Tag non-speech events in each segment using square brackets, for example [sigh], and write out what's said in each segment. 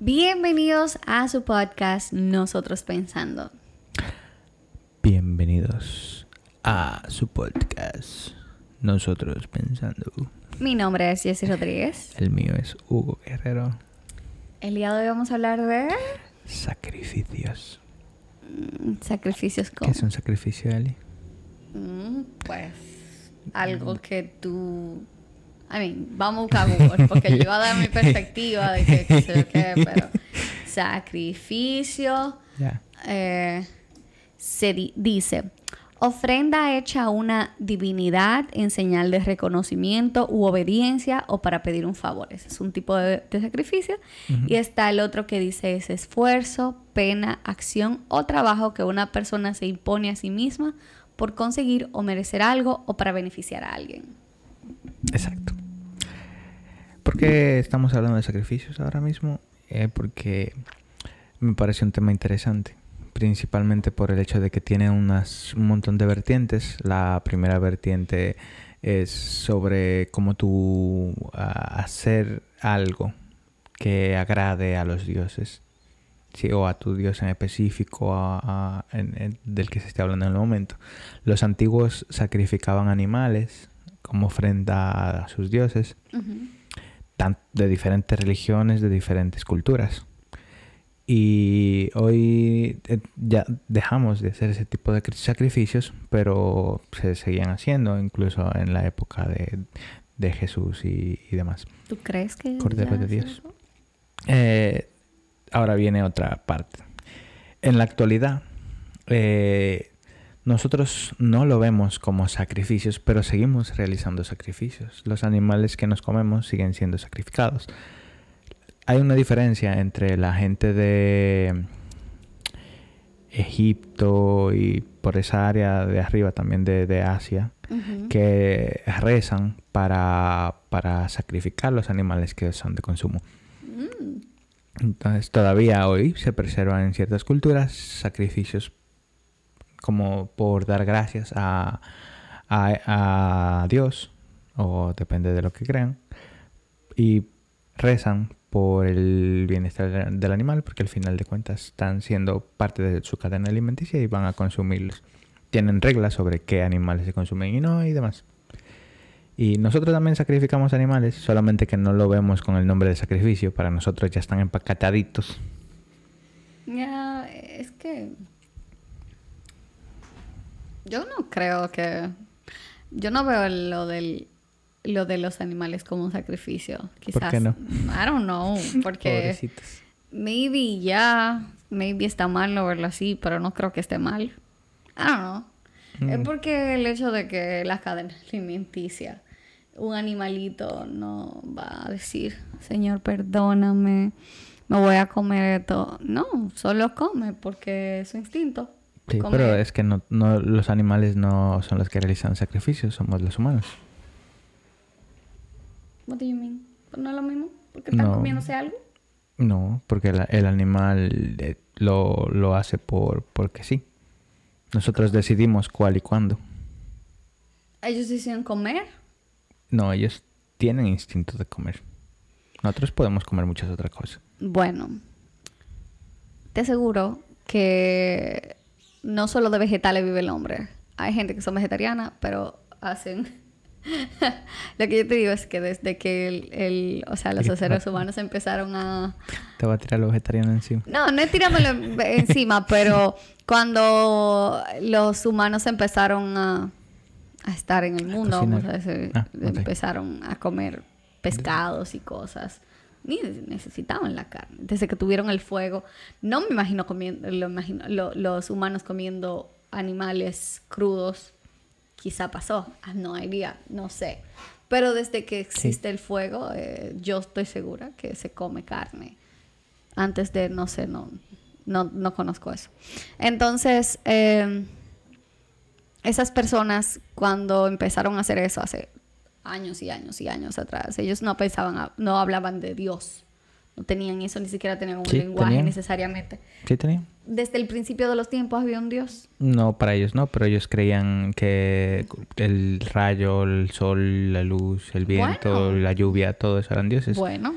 Bienvenidos a su podcast Nosotros Pensando. Bienvenidos a su podcast Nosotros Pensando. Mi nombre es Jessy Rodríguez. El mío es Hugo Guerrero. El día de hoy vamos a hablar de Sacrificios. mm, sacrificios ¿Qué como es un sacrificio, Ali? Mm, pues algo que tú I mean, vamos a buscar Google porque yo iba a dar mi perspectiva de que, que sé qué, [laughs] pero sacrificio eh, se di- dice ofrenda hecha a una divinidad en señal de reconocimiento u obediencia o para pedir un favor. Ese es un tipo de, de sacrificio. Y está el otro que dice es esfuerzo, pena, acción o trabajo que una persona se impone a sí misma por conseguir o merecer algo o para beneficiar a alguien. Exacto. ¿Por qué estamos hablando de sacrificios ahora mismo? Eh, porque me parece un tema interesante. Principalmente por el hecho de que tiene unas, un montón de vertientes. La primera vertiente es sobre cómo tú ah, hacer algo que agrade a los dioses. Sí, o a tu dios en específico a- en- del que se esté hablando en el momento. Los antiguos sacrificaban animales como ofrenda a sus dioses, de diferentes religiones, de diferentes culturas. Y hoy eh, ya dejamos de hacer ese tipo de cri- sacrificios, pero se seguían haciendo incluso en la época de, de Jesús y, y demás. ¿Tú crees que... Cordero de Dios. Eh, ahora viene otra parte. En la actualidad, eh, nosotros no lo vemos como sacrificios, pero seguimos realizando sacrificios. Los animales que nos comemos siguen siendo sacrificados. Hay una diferencia entre la gente de Egipto y por esa área de arriba también de, de Asia, que rezan para, para sacrificar los animales que son de consumo. Mm. Entonces todavía hoy se preservan en ciertas culturas sacrificios como por dar gracias a, a, Dios o depende de lo que crean y rezan por el bienestar del- del animal porque al final de cuentas están siendo parte de su cadena alimenticia y van a consumirlos. Tienen reglas sobre qué animales se consumen y no y demás. Y nosotros también sacrificamos animales, solamente que no lo vemos con el nombre de sacrificio. Para nosotros ya están empacataditos. Ya, es que yo no creo que yo no veo lo del lo de los animales como un sacrificio. Quizás. qué no? I don't know, [laughs] porque Pobrecitos. maybe ya, maybe está mal no verlo así, pero no creo que esté mal. I don't know. Es Mm. porque el hecho de que la cadena alimenticia, un animalito no va a decir, Señor, perdóname, me voy a comer esto. No, solo come porque es su instinto. Sí, Comer. pero es que no, no, los animales no son los que realizan sacrificios, somos los humanos. What do you mean? No es lo mismo, porque están No. comiéndose algo. No, porque el animal eh, lo, lo hace por porque sí. Nosotros decidimos cuál y cuándo. Ellos deciden comer. No, ellos tienen instinto de comer. Nosotros podemos comer muchas otras cosas. Bueno, te aseguro que no solo de vegetales vive el hombre. Hay gente que son vegetarianas, pero hacen... [laughs] Lo que yo te digo es que desde que el, el- o sea, los seres humanos empezaron a... Te va a tirar los vegetarianos encima. No, no es tirándolo encima, [laughs] pero cuando los humanos empezaron a, a estar en el mundo, vamos a decir, Ah, empezaron a comer pescados y cosas. Ni necesitaban la carne. Desde que tuvieron el fuego, no me imagino comiendo, lo imagino, lo- los humanos comiendo animales crudos. Quizá pasó, Ah, no idea, no sé. Pero desde que existe el fuego, eh, yo estoy segura que se come carne antes de, no sé, no, no, no conozco eso. Entonces, eh, esas personas cuando empezaron a hacer eso hace años y años y años atrás, ellos no pensaban, no hablaban de Dios, no tenían eso, ni siquiera tenían un Sí, lenguaje tenían. necesariamente. ¿Sí tenía? Desde el principio de los tiempos había un Dios. No, para ellos no, pero ellos creían que el rayo, el sol, la luz, el viento, Bueno. la lluvia, todo eso eran dioses. Bueno,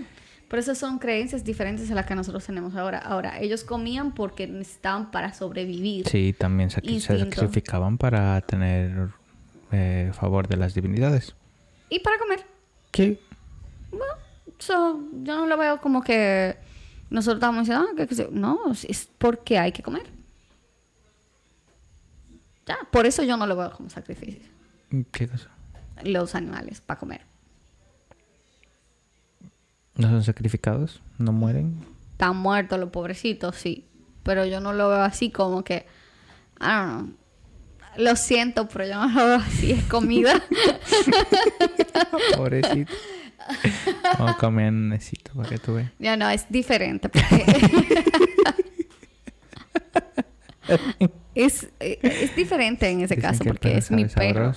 Pero esas son creencias diferentes a las que nosotros tenemos ahora. Ahora, ellos comían porque necesitaban para sobrevivir. Sí, también se sacrificaban para tener eh, favor de las divinidades. Y para comer. Sí. Bueno, so, yo no lo veo como que nosotros estamos diciendo, ah, que, no, es porque hay que comer. Ya, por eso yo no lo veo como sacrificio. ¿Qué cosa? Los animales, para comer. ¿No son sacrificados? ¿No mueren? Están muertos los pobrecitos, sí. Pero yo no lo veo así como que. I don't know. Lo siento, pero yo no lo así. Es comida. [laughs] Pobrecito. Vamos a comer necesito para que tú veas. Ya no, es diferente. Porque es, es diferente en ese caso porque es mi perro.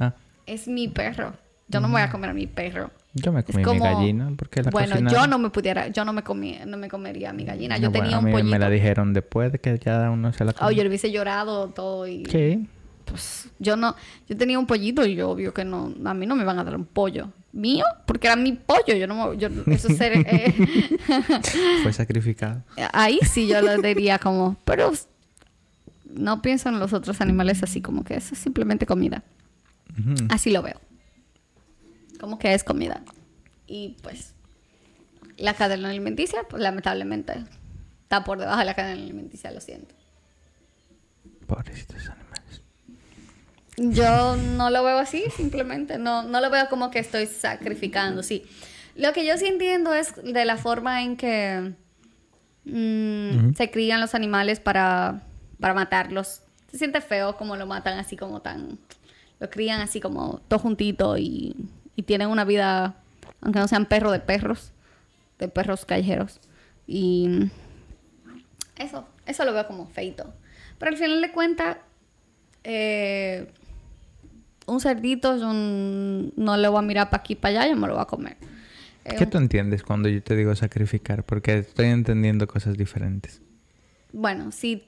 Ah. Es mi perro. Yo no me voy a comer a mi perro. Yo me comí mi gallina porque la Bueno, yo no me pudiera, yo no me comí, no me comería mi gallina. Yo tenía un pollito. Me la dijeron después de que ya uno se la comió. Oh, yo le hubiese llorado todo y. ¿Qué? Pues yo no, yo tenía un pollito y yo obvio que no, a mí no me van a dar un pollo mío porque era mi pollo. Yo no, yo eso ser, eh, [laughs] fue sacrificado. Ahí sí yo lo diría como, pero no pienso en los otros animales así como que eso es simplemente comida. Así lo veo como que es comida. Y pues la cadena alimenticia, pues lamentablemente está por debajo de la cadena alimenticia, lo siento. Pobrecitos animales. Yo no lo veo así, simplemente. No, no lo veo como que estoy sacrificando, sí. Lo que yo sí entiendo es de la forma en que mm, se crían los animales para, para matarlos. Se siente feo como lo matan así como tan... Lo crían así como todo juntito y y tienen una vida, aunque no sean perros de perros, de perros callejeros. Y eso, eso lo veo como feito. Pero al final de cuentas, eh, un cerdito yo no le voy a mirar para aquí para allá, yo me lo voy a comer. ¿Qué tú entiendes cuando yo te digo sacrificar? Porque estoy entendiendo cosas diferentes. Bueno, sí.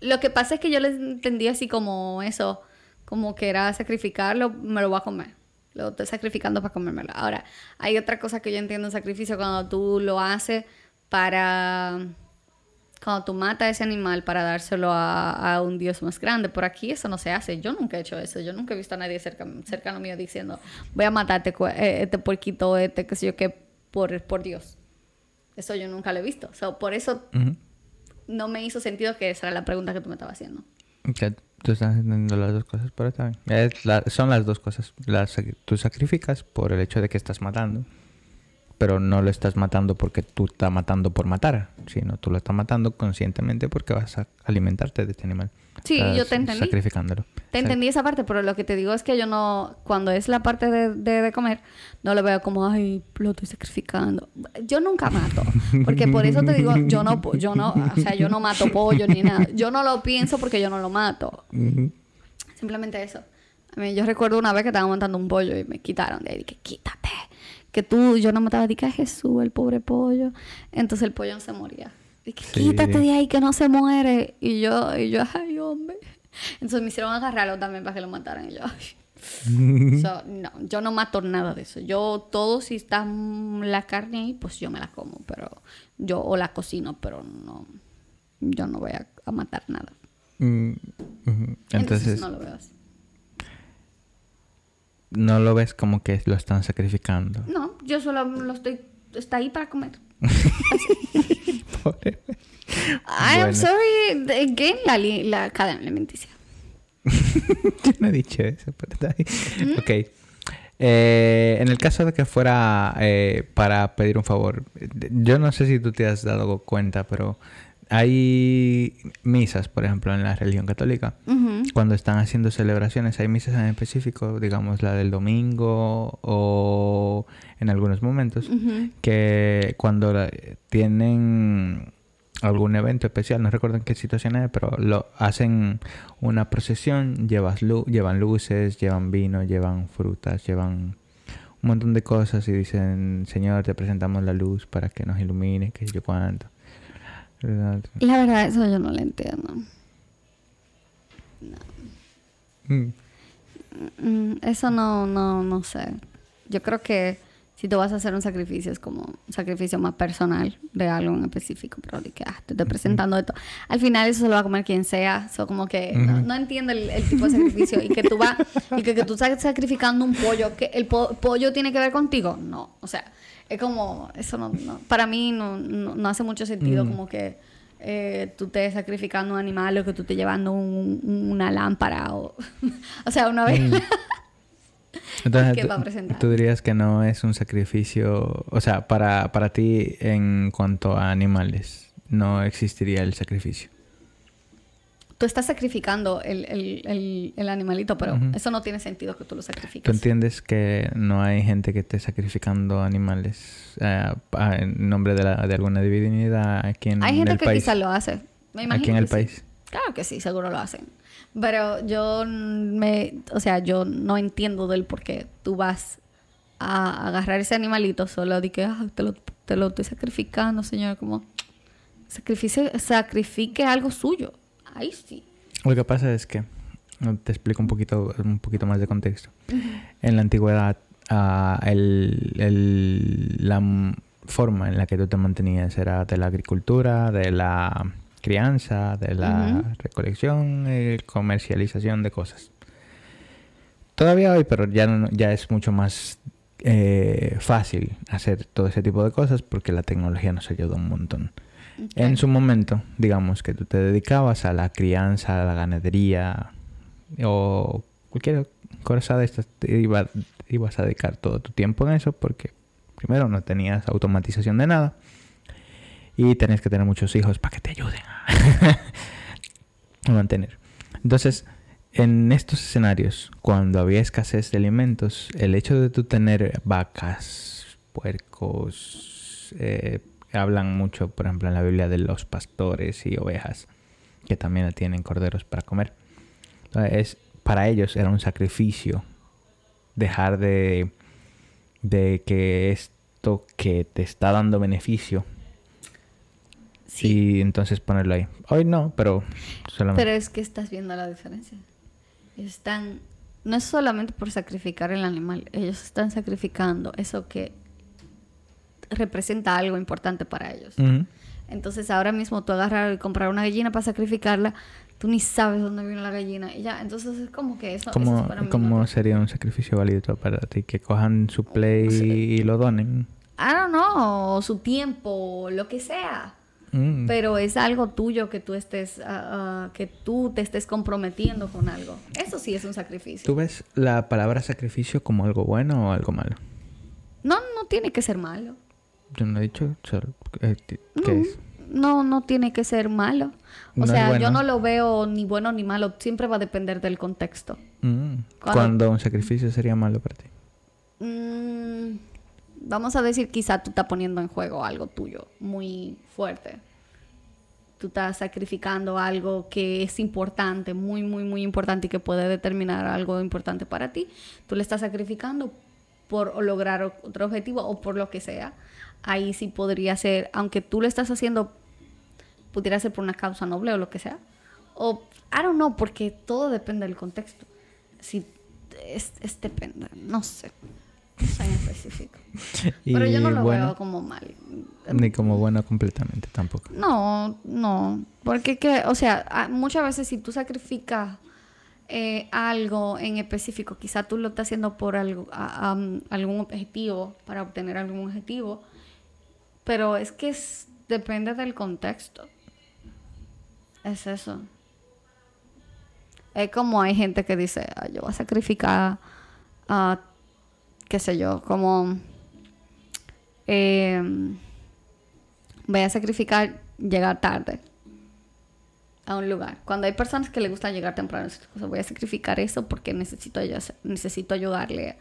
Lo que pasa es que yo le entendí así como eso, como que era sacrificarlo, me lo voy a comer. Lo estoy sacrificando para comérmelo. Ahora, hay otra cosa que yo entiendo en sacrificio cuando tú lo haces para... Cuando tú matas a ese animal para dárselo a, un dios más grande. Por aquí eso no se hace. Yo nunca he hecho eso. Yo nunca he visto a nadie cerca, cercano mío diciendo, voy a matarte este, este puerquito, este, qué sé yo qué, por, por Dios. Eso yo nunca lo he visto. por eso no me hizo sentido que esa era la pregunta que tú me estabas haciendo. Tú estás entendiendo las dos cosas, pero está bien. son las dos cosas. Las, tú sacrificas por el hecho de que estás matando, pero no lo estás matando porque tú estás matando por matar, sino tú lo estás matando conscientemente porque vas a alimentarte de este animal. Sí, yo te entendí. Sacrificándolo. Te entendí esa parte, pero lo que te digo es que yo no, cuando es la parte de, de, comer, no lo veo como, ay, lo estoy sacrificando. Yo nunca mato, porque por eso te digo, yo no, yo no, o sea, yo no mato pollo ni nada. Yo no lo pienso porque yo no lo mato. Simplemente eso. A mí, yo recuerdo una vez que estaba montando un pollo y me quitaron de ahí, que quítate. Que tú, yo no mataba, dije, Jesús, el pobre pollo. Entonces el pollo no se moría. Dije, quítate de ahí que no se muere. Y yo, y yo, ay, hombre. Entonces me hicieron agarrarlo también para que lo mataran. Y yo, [laughs] no, yo no mato nada de eso. Yo, todo si está la carne ahí, pues yo me la como. Pero yo, o la cocino, pero no, yo no voy a, matar nada. Mm, Entonces, no lo veo así. No lo ves como que lo están sacrificando. No, yo solo lo estoy, está ahí para comer. [laughs] I'm sorry, again, la, la cadena alimenticia. [laughs] Yo no he dicho eso, pero está ahí. ¿Mm? Ok. Eh, en el caso de que fuera eh, para pedir un favor, yo no sé si tú te has dado cuenta, pero hay misas, por ejemplo, en la religión católica, cuando están haciendo celebraciones, hay misas en específico, digamos la del domingo o en algunos momentos, que cuando tienen algún evento especial, no recuerdo en qué situación es, pero lo hacen una procesión, llevas llevan luces, llevan vino, llevan frutas, llevan un montón de cosas y dicen, Señor, te presentamos la luz para que nos ilumine, que yo cuánto. La verdad, eso yo no lo entiendo. No. Mm. Mm, eso no, no, no sé. Yo creo que Si tú vas a hacer un sacrificio, es como un sacrificio más personal de algo en específico, pero de que ah, te estoy presentando esto. Al final eso se lo va a comer quien sea. So, como que no, no entiendo el, el tipo de sacrificio y que tú vas y que, que tú estás sacrificando un pollo, que el po- pollo tiene que ver contigo. No, o sea, es como, eso no, no- para mí no, no, no hace mucho sentido como que eh, tú estés sacrificando un animal o que tú estés llevando un- un- una lámpara o, [laughs] o sea, una vez. [laughs] Entonces, que tú- va a presentar. tú dirías que no es un sacrificio, o sea, para, para ti en cuanto a animales, no existiría el sacrificio. Tú estás sacrificando el, el, el, el animalito, pero eso no tiene sentido que tú lo sacrifiques. ¿Tú entiendes que no hay gente que esté sacrificando animales eh, en nombre de, la- de alguna divinidad aquí en Hay gente el que quizás lo hace. Me imagino aquí en el sí. país. Claro que sí, seguro lo hacen. Pero yo me, o sea, yo no entiendo del por qué tú vas a agarrar ese animalito solo de que "Ah, te, lo, te lo estoy sacrificando, señor. Como sacrifice, sacrifique algo suyo. Ahí sí. Lo que pasa es que, te explico un poquito, un poquito más de contexto. En la antigüedad, ah, el- el- la forma en la que tú te mantenías era de la agricultura, de la crianza, de la recolección y comercialización de cosas. Todavía hoy, pero ya, no- ya es mucho más eh, fácil hacer todo ese tipo de cosas porque la tecnología nos ayuda un montón. En su momento, digamos que tú te dedicabas a la crianza, a la ganadería o cualquier cosa de estas, te iba- ibas a dedicar todo tu tiempo en eso porque primero no tenías automatización de nada y tenías que tener muchos hijos para que te ayuden a [laughs] mantener. Entonces, en estos escenarios, cuando había escasez de alimentos, el hecho de tú tener vacas, puercos, eh, hablan mucho, por ejemplo, en la Biblia de los pastores y ovejas, que también tienen corderos para comer. Entonces, es, para ellos era un sacrificio dejar de, de que esto que te está dando beneficio Sí. y entonces ponerlo ahí. Hoy no, pero solamente... Pero es que estás viendo la diferencia. Están, no es solamente por sacrificar el animal, ellos están sacrificando eso que representa algo importante para ellos. Entonces ahora mismo tú agarrar y comprar una gallina para sacrificarla, tú ni sabes dónde vino la gallina y ya, entonces es como que eso, eso ¿Cómo, es para mí cómo una- sería un sacrificio válido para ti? Que cojan su play y lo donen. I don't know, su tiempo, lo que sea. Mm. Pero es algo tuyo que tú estés, ah, que tú te estés comprometiendo con algo. Eso sí es un sacrificio. ¿Tú ves la palabra sacrificio como algo bueno o algo malo? No, no tiene que ser malo. Yo no he dicho eh, ti- No, qué es. no, no tiene que ser malo. O No sea, bueno. yo no lo veo ni bueno ni malo. Siempre va a depender del contexto. Mm. Cuando- Cuando un sacrificio sería malo para ti. Mm, vamos a decir, quizá tú estás poniendo en juego algo tuyo muy fuerte. Tú estás sacrificando algo que es importante, muy, muy, muy importante y que puede determinar algo importante para ti. Tú le estás sacrificando por lograr otro objetivo o por lo que sea. Ahí sí podría ser, aunque tú lo estás haciendo, pudiera ser por una causa noble o lo que sea. O, I don't know, porque todo depende del contexto. Si es, es depende, no sé. No sé en específico. [laughs] Pero yo no lo bueno, veo como mal. Ni como bueno completamente tampoco. No, no. Porque que, o sea, muchas veces si tú sacrificas eh, algo en específico, quizá tú lo estás haciendo por algo, a- algún objetivo, para obtener algún objetivo, pero es que depende del contexto. Es eso. Es como hay gente que dice, "Ah, yo voy a sacrificar, ah, qué sé yo, como... em, voy a sacrificar llegar tarde a un lugar. Cuando hay personas que le gusta llegar temprano, voy a sacrificar eso porque necesito, necesito ayudarle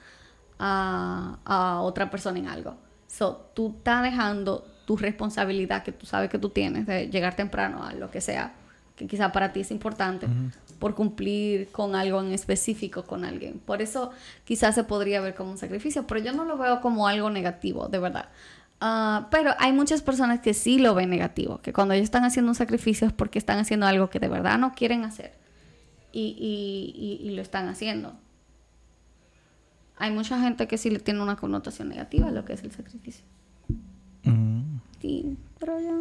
a, a otra persona en algo. So, tú estás dejando tu responsabilidad que tú sabes que tú tienes de llegar temprano a lo que sea, que quizá para ti es importante, por cumplir con algo en específico con alguien. Por eso quizás se podría ver como un sacrificio, pero yo no lo veo como algo negativo, de verdad. Ah, pero hay muchas personas que sí lo ven negativo, que cuando ellos están haciendo un sacrificio es porque están haciendo algo que de verdad no quieren hacer y, y- y- y lo están haciendo. Hay mucha gente que sí le tiene una connotación negativa a lo que es el sacrificio. Mm. Sí, pero yo, yo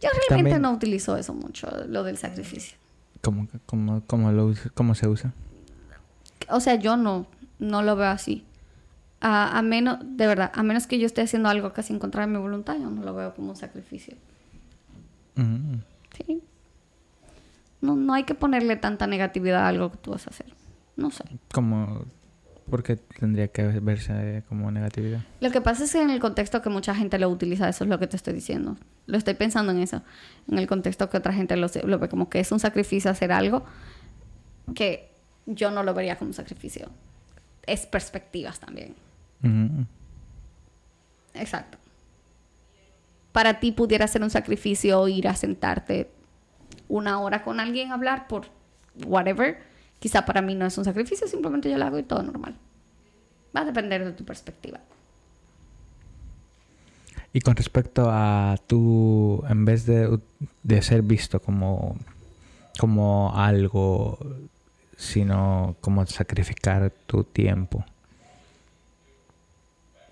realmente También- no utilizo eso mucho, lo del sacrificio. ¿Cómo, cómo, cómo lo cómo se usa? O sea, yo no, no lo veo así. A, a menos, de verdad, a menos que yo esté haciendo algo casi en contra de mi voluntad, yo no lo veo como un sacrificio. Mm. Sí. No, no hay que ponerle tanta negatividad a algo que tú vas a hacer. No sé. ¿Cómo, ¿Por qué tendría que verse como negatividad? Lo que pasa es que en el contexto que mucha gente lo utiliza, eso es lo que te estoy diciendo. Lo estoy pensando en eso. En el contexto que otra gente lo, ve como que es un sacrificio hacer algo que yo no lo vería como un sacrificio. Es perspectivas también. Mm. Exacto. Para ti pudiera ser un sacrificio ir a sentarte una hora con alguien a hablar por whatever. Quizá para mí no es un sacrificio, simplemente yo lo hago y todo normal. Va a depender de tu perspectiva. Y con respecto a tú, en vez de, de ser visto como, como algo, sino como sacrificar tu tiempo.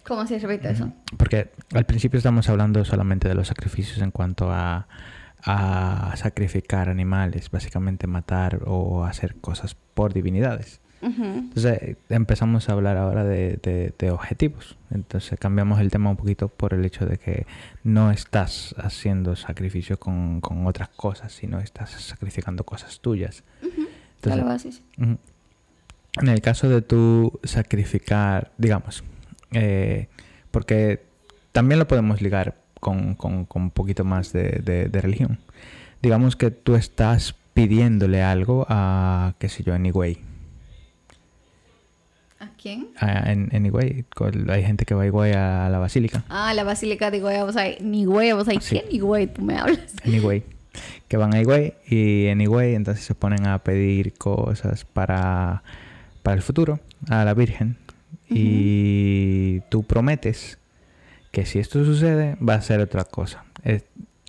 ¿Cómo se repite eso? Porque al principio estamos hablando solamente de los sacrificios en cuanto a, a sacrificar animales, básicamente matar o hacer cosas por divinidades. Entonces eh, empezamos a hablar ahora de, de- de objetivos. Entonces cambiamos el tema un poquito por el hecho de que no estás haciendo sacrificio con, con otras cosas, sino estás sacrificando cosas tuyas. Ya Entonces, lo. En el caso de tú sacrificar, digamos, eh, porque también lo podemos ligar con, con- con un poquito más de, de- de religión. Digamos que tú estás pidiéndole algo a, qué sé yo, Anyway. ¿A quién? A- en con- hay gente que va a Higüey a la basílica. Ah, la basílica de huevos ahí. Ni huevos ahí. Sí. ¿Quién güey tú me hablas? Anyway. Que van a Higüey y Anyway entonces se ponen a pedir cosas para, para el futuro a la Virgen. Y tú prometes que si esto sucede va a ser otra cosa. Es-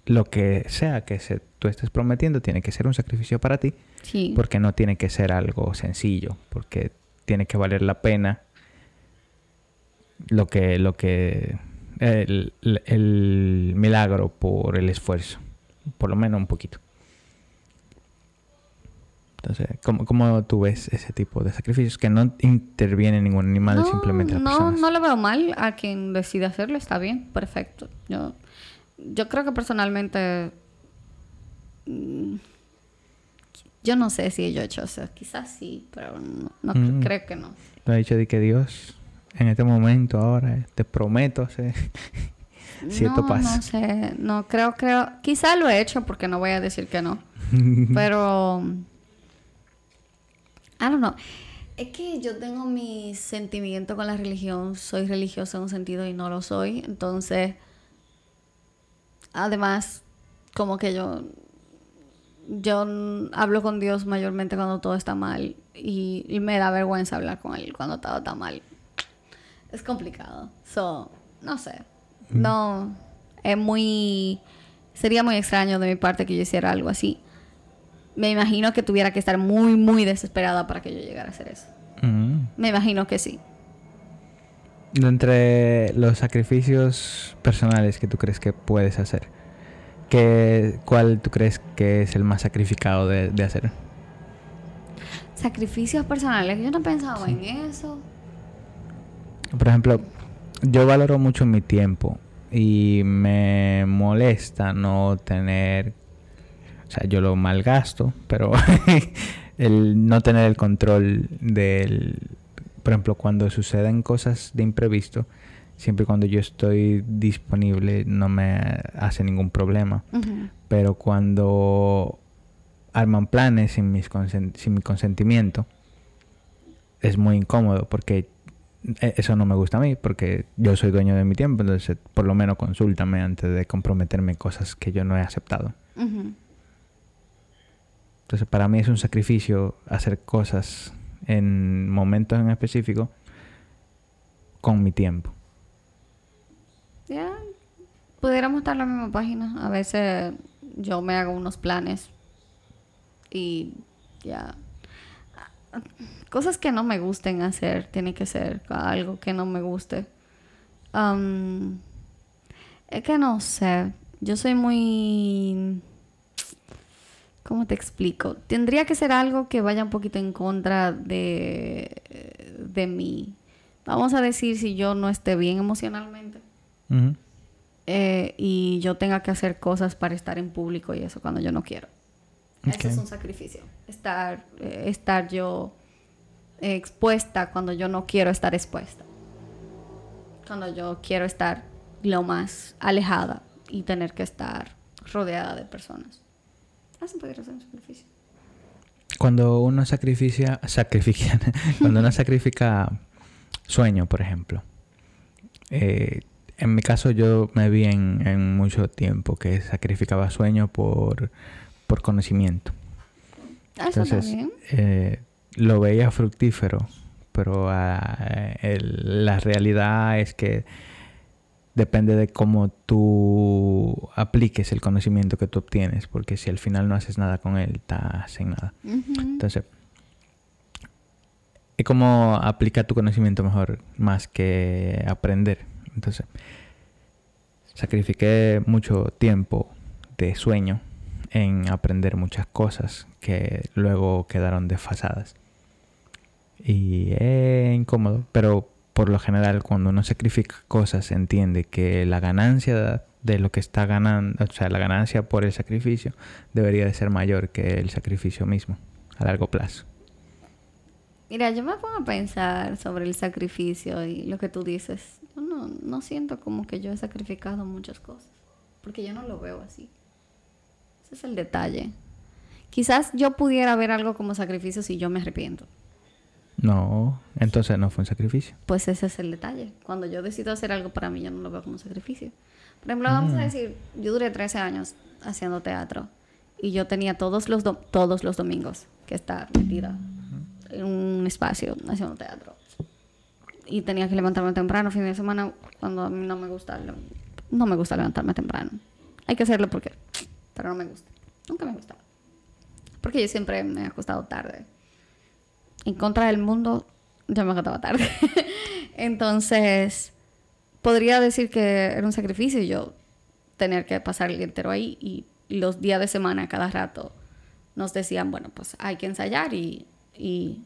lo que sea que se, tú estés prometiendo tiene que ser un sacrificio para ti Sí. porque no tiene que ser algo sencillo, porque tiene que valer la pena lo que, lo que, el, el- el milagro por el esfuerzo, por lo menos un poquito. Entonces, ¿cómo, cómo tú ves ese tipo de sacrificios? Que no interviene ningún animal, simplemente las no, personas. no lo veo mal. A quien decide hacerlo está bien, perfecto. Yo, yo creo que personalmente. mm, Yo no sé si yo he hecho eso. Quizás sí, pero no, no Mm. creo que no. Tú has dicho de que Dios, en este momento, ahora, te prometo hacer... [laughs] si esto no, pasa. No sé, no creo, creo. Quizá lo he hecho porque no voy a decir que no. [laughs] Pero. I don't know. Es que yo tengo mi sentimiento con la religión. Soy religiosa en un sentido y no lo soy. Entonces. Además, como que yo. Yo hablo con Dios mayormente cuando todo está mal. Y, y me da vergüenza hablar con Él cuando todo está mal. Es complicado. So, no sé. No. Es muy. Sería muy extraño de mi parte que yo hiciera algo así. Me imagino que tuviera que estar muy, muy desesperada para que yo llegara a hacer eso. Mm. Me imagino que sí. Entre los sacrificios personales que tú crees que puedes hacer, ¿qué, ¿cuál tú crees que es el más sacrificado de, de hacer? Sacrificios personales. Yo no pensaba en eso. Por ejemplo, yo valoro mucho mi tiempo y me molesta no tener, o sea, yo lo malgasto, pero [laughs] el no tener el control del, por ejemplo, cuando suceden cosas de imprevisto, siempre y cuando yo estoy disponible no me hace ningún problema. Pero cuando arman planes sin, mis consen- sin mi consentimiento, es muy incómodo porque e- eso no me gusta a mí, porque yo soy dueño de mi tiempo, entonces por lo menos consúltame antes de comprometerme cosas que yo no he aceptado. Ujú. Entonces para mí es un sacrificio hacer cosas en momentos en específico con mi tiempo. Ya. Pudiéramos estar en la misma página. A veces yo me hago unos planes y ya. cosas que no me gusten hacer, tiene que ser algo que no me guste. Es que no sé, yo soy muy... ¿Cómo te explico? Tendría que ser algo que vaya un poquito en contra de, de mí. Vamos a decir si yo no esté bien emocionalmente. Eh, y yo tenga que hacer cosas para estar en público y eso cuando yo no quiero. Eso es un sacrificio. Estar, eh, estar yo expuesta cuando yo no quiero estar expuesta. Cuando yo quiero estar lo más alejada y tener que estar rodeada de personas. Podría ser un sacrificio. Cuando uno sacrifica, sacrifica [laughs] cuando uno sacrifica sueño, por ejemplo. Eh, en mi caso yo me vi en, mucho tiempo que sacrificaba sueño por, por conocimiento. Ah, Entonces, eh, lo veía fructífero, pero ah, la realidad es que depende de cómo tú apliques el conocimiento que tú obtienes, porque si al final no haces nada con él, estás en nada. Entonces, es como aplicar tu conocimiento mejor más que aprender. Entonces, sacrifiqué mucho tiempo de sueño en aprender muchas cosas que luego quedaron desfasadas. Y es incómodo, pero por lo general cuando uno sacrifica cosas entiende que la ganancia de lo que está ganando, o sea, la ganancia por el sacrificio debería de ser mayor que el sacrificio mismo a largo plazo. Mira, yo me pongo a pensar sobre el sacrificio y lo que tú dices. Yo no, no siento como que yo he sacrificado muchas cosas, porque yo no lo veo así. Ese es el detalle. Quizás yo pudiera ver algo como sacrificio si yo me arrepiento. No, entonces no fue un sacrificio. Pues ese es el detalle. Cuando yo decido hacer algo para mí, yo no lo veo como sacrificio. Por ejemplo, vamos a mm. decir, yo duré 13 años haciendo teatro y yo tenía todos los, todos los domingos que estar metida en un espacio haciendo teatro. Y tenía que levantarme temprano, fin de semana, cuando a mí no me gusta, no me gusta levantarme temprano. Hay que hacerlo porque, pero no me gusta. Nunca me gusta. Porque yo siempre me he acostado tarde. En contra del mundo, yo me acostaba tarde. [laughs] Entonces, podría decir que era un sacrificio yo tener que pasar el día entero ahí y los días de semana cada rato nos decían, bueno, pues hay que ensayar y y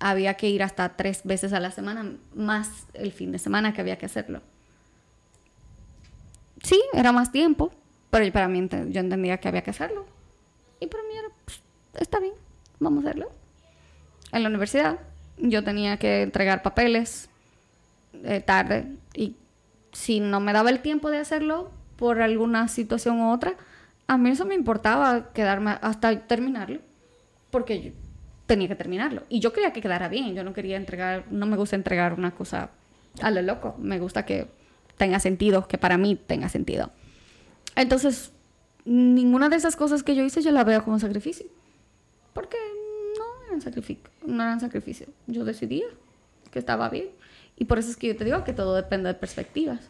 había que ir hasta tres veces a la semana, más el fin de semana que había que hacerlo. Sí, era más tiempo, pero para mí yo entendía que había que hacerlo. Y para mí era, pues, está bien, vamos a hacerlo. En la universidad yo tenía que entregar papeles eh, tarde y si no me daba el tiempo de hacerlo por alguna situación u otra, a mí eso me importaba quedarme hasta terminarlo. Porque tenía que terminarlo. Y yo quería que quedara bien. Yo no quería entregar, no me gusta entregar una cosa a lo loco. Me gusta que tenga sentido, que para mí tenga sentido. Entonces, ninguna de esas cosas que yo hice yo la veo como sacrificio. Porque eran sacrificio, no eran sacrificio. Yo decidía que estaba bien. Y por eso es que yo te digo que todo depende de perspectivas.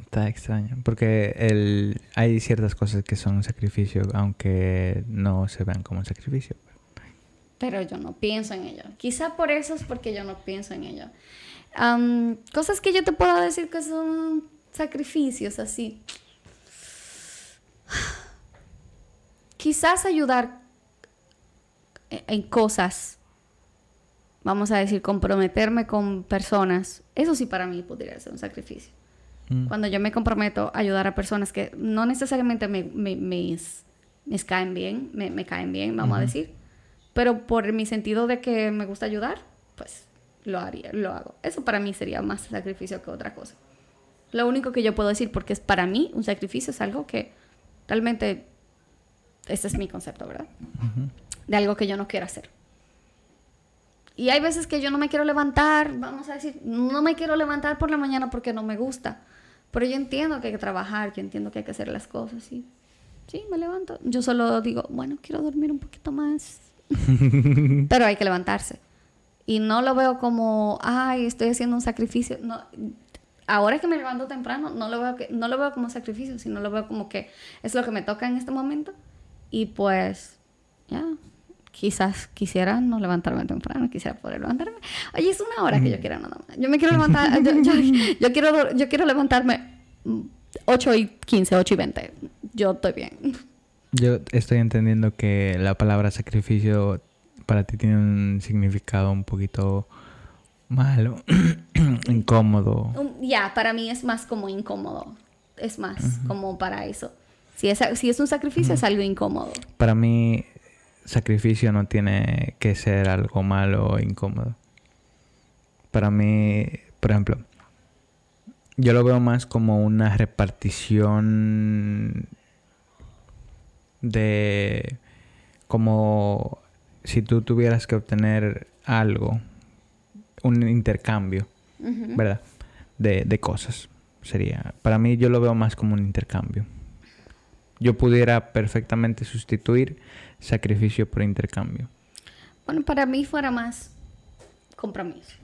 Está extraño, porque el, hay ciertas cosas que son sacrificio, aunque no se vean como sacrificio pero yo no pienso en ello. Quizá por eso es porque yo no pienso en ello. cosas que yo te puedo decir que son sacrificios así. [sighs] Quizás ayudar en cosas, vamos a decir, comprometerme con personas, eso sí para mí podría ser un sacrificio. Mm. Cuando yo me comprometo a ayudar a personas que no necesariamente me, me, caen bien, me, caen bien, vamos a decir, pero por mi sentido de que me gusta ayudar, pues lo haría, lo hago. Eso para mí sería más sacrificio que otra cosa. Lo único que yo puedo decir, porque es para mí un sacrificio, es algo que realmente, ese es mi concepto, ¿verdad? De algo que yo no quiero hacer. Y hay veces que yo no me quiero levantar, vamos a decir, no me quiero levantar por la mañana porque no me gusta. Pero yo entiendo que hay que trabajar, yo entiendo que hay que hacer las cosas, sí. Sí, me levanto. Yo solo digo, bueno, quiero dormir un poquito más [laughs] Pero hay que levantarse. Y no lo veo como, ay, estoy haciendo un sacrificio. No, ahora que me levanto temprano, no lo veo, que, no lo veo como sacrificio, sino lo veo como que es lo que me toca en este momento. Y pues, ya, quizás quisiera no levantarme temprano, quisiera poder levantarme. Oye, es una hora que yo quiero nada más. Yo me quiero levantar, yo, yo, yo, quiero, yo quiero levantarme 8 y 15, 8 y 20. Yo estoy bien. Yo estoy entendiendo que la palabra sacrificio para ti tiene un significado un poquito malo, [clears throat] incómodo. Ya, para mí es más como incómodo. Es más como para eso. Si es, si es un sacrificio, es algo incómodo. Para mí, sacrificio no tiene que ser algo malo o incómodo. Para mí, por ejemplo, yo lo veo más como una repartición de como si tú tuvieras que obtener algo, un intercambio, ¿verdad? De, de cosas. Sería, para mí yo lo veo más como un intercambio. Yo pudiera perfectamente sustituir sacrificio por intercambio. Bueno, para mí fuera más compromiso.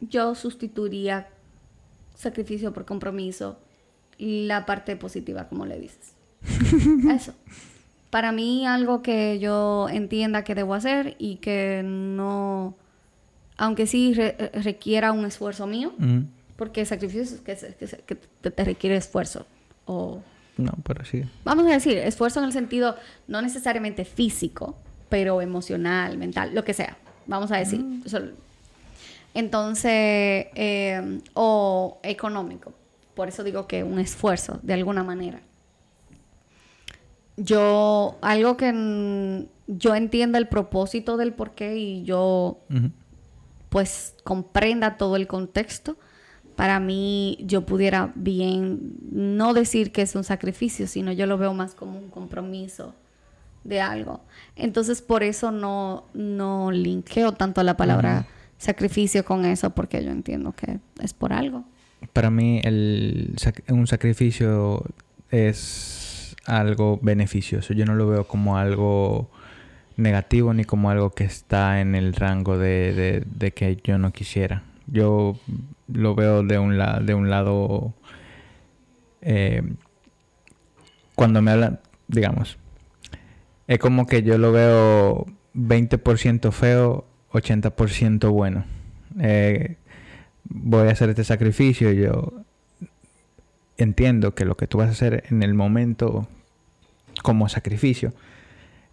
Yo sustituiría sacrificio por compromiso la parte positiva, como le dices. [laughs] Eso para mí algo que yo entienda que debo hacer y que no, aunque sí requiera un esfuerzo mío, porque sacrificio que, que, que, te requiere esfuerzo. O, no, pero sí. Vamos a decir, esfuerzo en el sentido no necesariamente físico, pero emocional, mental, lo que sea. Vamos a decir. Mm. Entonces, eh, o económico. Por eso digo que un esfuerzo, de alguna manera yo, algo que yo entienda el propósito del porqué y yo, pues, comprenda todo el contexto, para mí yo pudiera bien no decir que es un sacrificio, sino yo lo veo más como un compromiso de algo. Entonces, por eso no, no linkeo tanto la palabra sacrificio con eso, porque yo entiendo que es por algo. Para mí, el, un sacrificio es algo beneficioso. Yo no lo veo como algo negativo ni como algo que está en el rango de, de, que yo no quisiera. Yo lo veo de un, de un lado... Eh, cuando me hablan, digamos, es como que yo lo veo 20% feo, 80% bueno. Eh, voy a hacer este sacrificio yo entiendo que lo que tú vas a hacer en el momento como sacrificio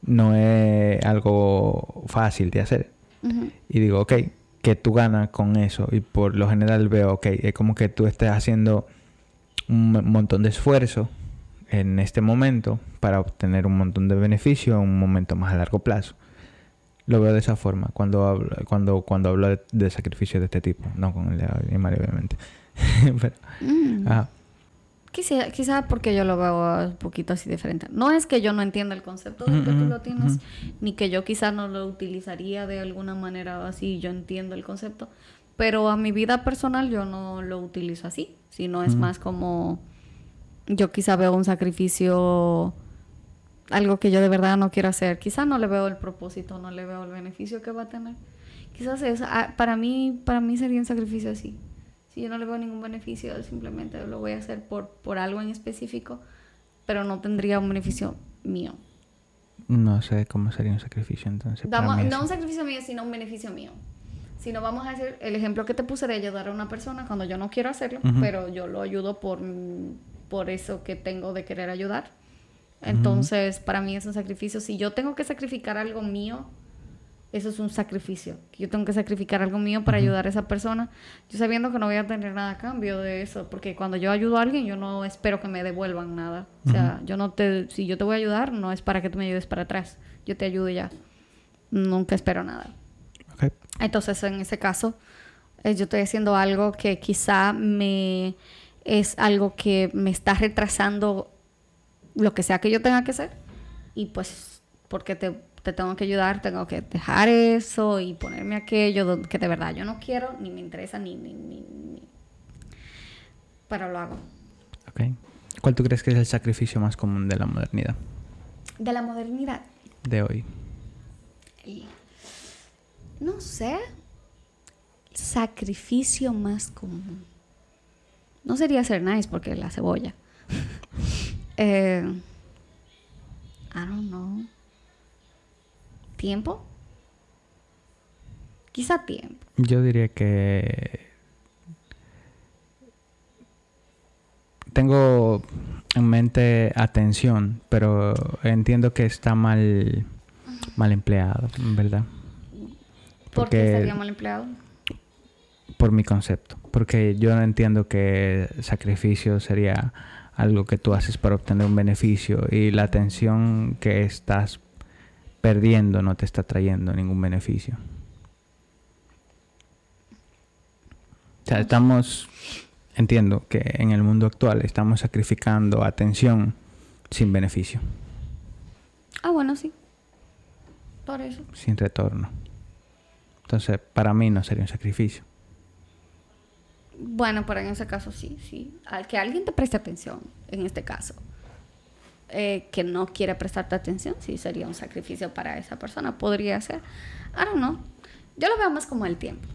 no es algo fácil de hacer. Y digo, ok, que tú ganas con eso. Y por lo general veo, ok, es como que tú estés haciendo un montón de esfuerzo en este momento para obtener un montón de beneficio en un momento más a largo plazo. Lo veo de esa forma cuando hablo, cuando, cuando hablo de, sacrificio de este tipo, no con el de animal, obviamente. [laughs] Pero, mm. Quizá, porque yo lo veo un poquito así diferente. No es que yo no entienda el concepto de que tú lo tienes, ni que yo quizás no lo utilizaría de alguna manera así, yo entiendo el concepto, pero a mi vida personal yo no lo utilizo así, sino es más como yo quizá veo un sacrificio, algo que yo de verdad no quiero hacer, quizá no le veo el propósito, no le veo el beneficio que va a tener. Quizás es, ah, para mí, para mí sería un sacrificio así si yo no le veo ningún beneficio, simplemente lo voy a hacer por, por algo en específico, pero no tendría un beneficio mío. No sé cómo sería un sacrificio entonces. no un sacrificio mío, sino un beneficio mío. Si no vamos a hacer el ejemplo que te puse de ayudar a una persona cuando yo no quiero hacerlo, pero yo lo ayudo por, por eso que tengo de querer ayudar. Entonces, para mí es un sacrificio. Si yo tengo que sacrificar algo mío eso es un sacrificio. Yo tengo que sacrificar algo mío para ayudar a esa persona. Yo sabiendo que no voy a tener nada a cambio de eso, porque cuando yo ayudo a alguien, yo no espero que me devuelvan nada. O sea, yo no te, si yo te voy a ayudar, no es para que tú me ayudes para atrás. Yo te ayudo ya. Nunca espero nada. Entonces, en ese caso, eh, yo estoy haciendo algo que quizá me es algo que me está retrasando lo que sea que yo tenga que hacer. Y pues, porque te te tengo que ayudar, tengo que dejar eso y ponerme aquello que de verdad yo no quiero, ni me interesa, ni, ni, ni, pero lo hago. Ok. ¿Cuál tú crees que es el sacrificio más común de la modernidad? De la modernidad. De hoy. No sé. Sacrificio más común. No sería ser nice porque la cebolla. [laughs] eh, I don't know tiempo. Quizá tiempo. Yo diría que tengo en mente atención, pero entiendo que está mal, mal empleado, ¿verdad? ¿Por qué estaría mal empleado? Por mi concepto. Porque yo no entiendo que sacrificio sería algo que tú haces para obtener un beneficio y la atención que estás perdiendo no te está trayendo ningún beneficio. O sea, estamos entiendo que en el mundo actual estamos sacrificando atención sin beneficio. Ah, bueno, sí. Por eso. Sin retorno. Entonces, para mí no sería un sacrificio. Bueno, pero en ese caso sí, sí. Al que alguien te preste atención, en este caso, eh, que no quiere prestarte atención, sí sería un sacrificio para esa persona. Podría ser. I don't know. Yo lo veo más como el tiempo.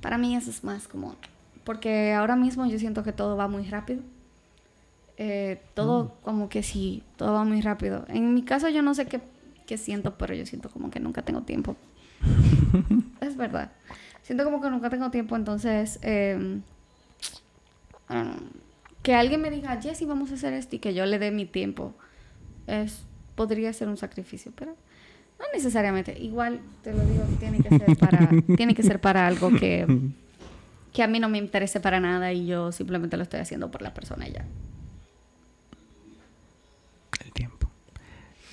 Para mí eso es más como porque ahora mismo yo siento que todo va muy rápido. Eh, todo mm. como que sí, todo va muy rápido. En mi caso yo no sé qué, qué siento, pero yo siento como que nunca tengo tiempo. [laughs] es verdad. Siento como que nunca tengo tiempo, entonces... Eh, que alguien me diga, Jessy, vamos a hacer esto y que yo le dé mi tiempo, es, podría ser un sacrificio, pero no necesariamente. Igual, te lo digo, tiene que ser para, [laughs] tiene que ser para algo que que a mí no me interese para nada y yo simplemente lo estoy haciendo por la persona ya. El tiempo.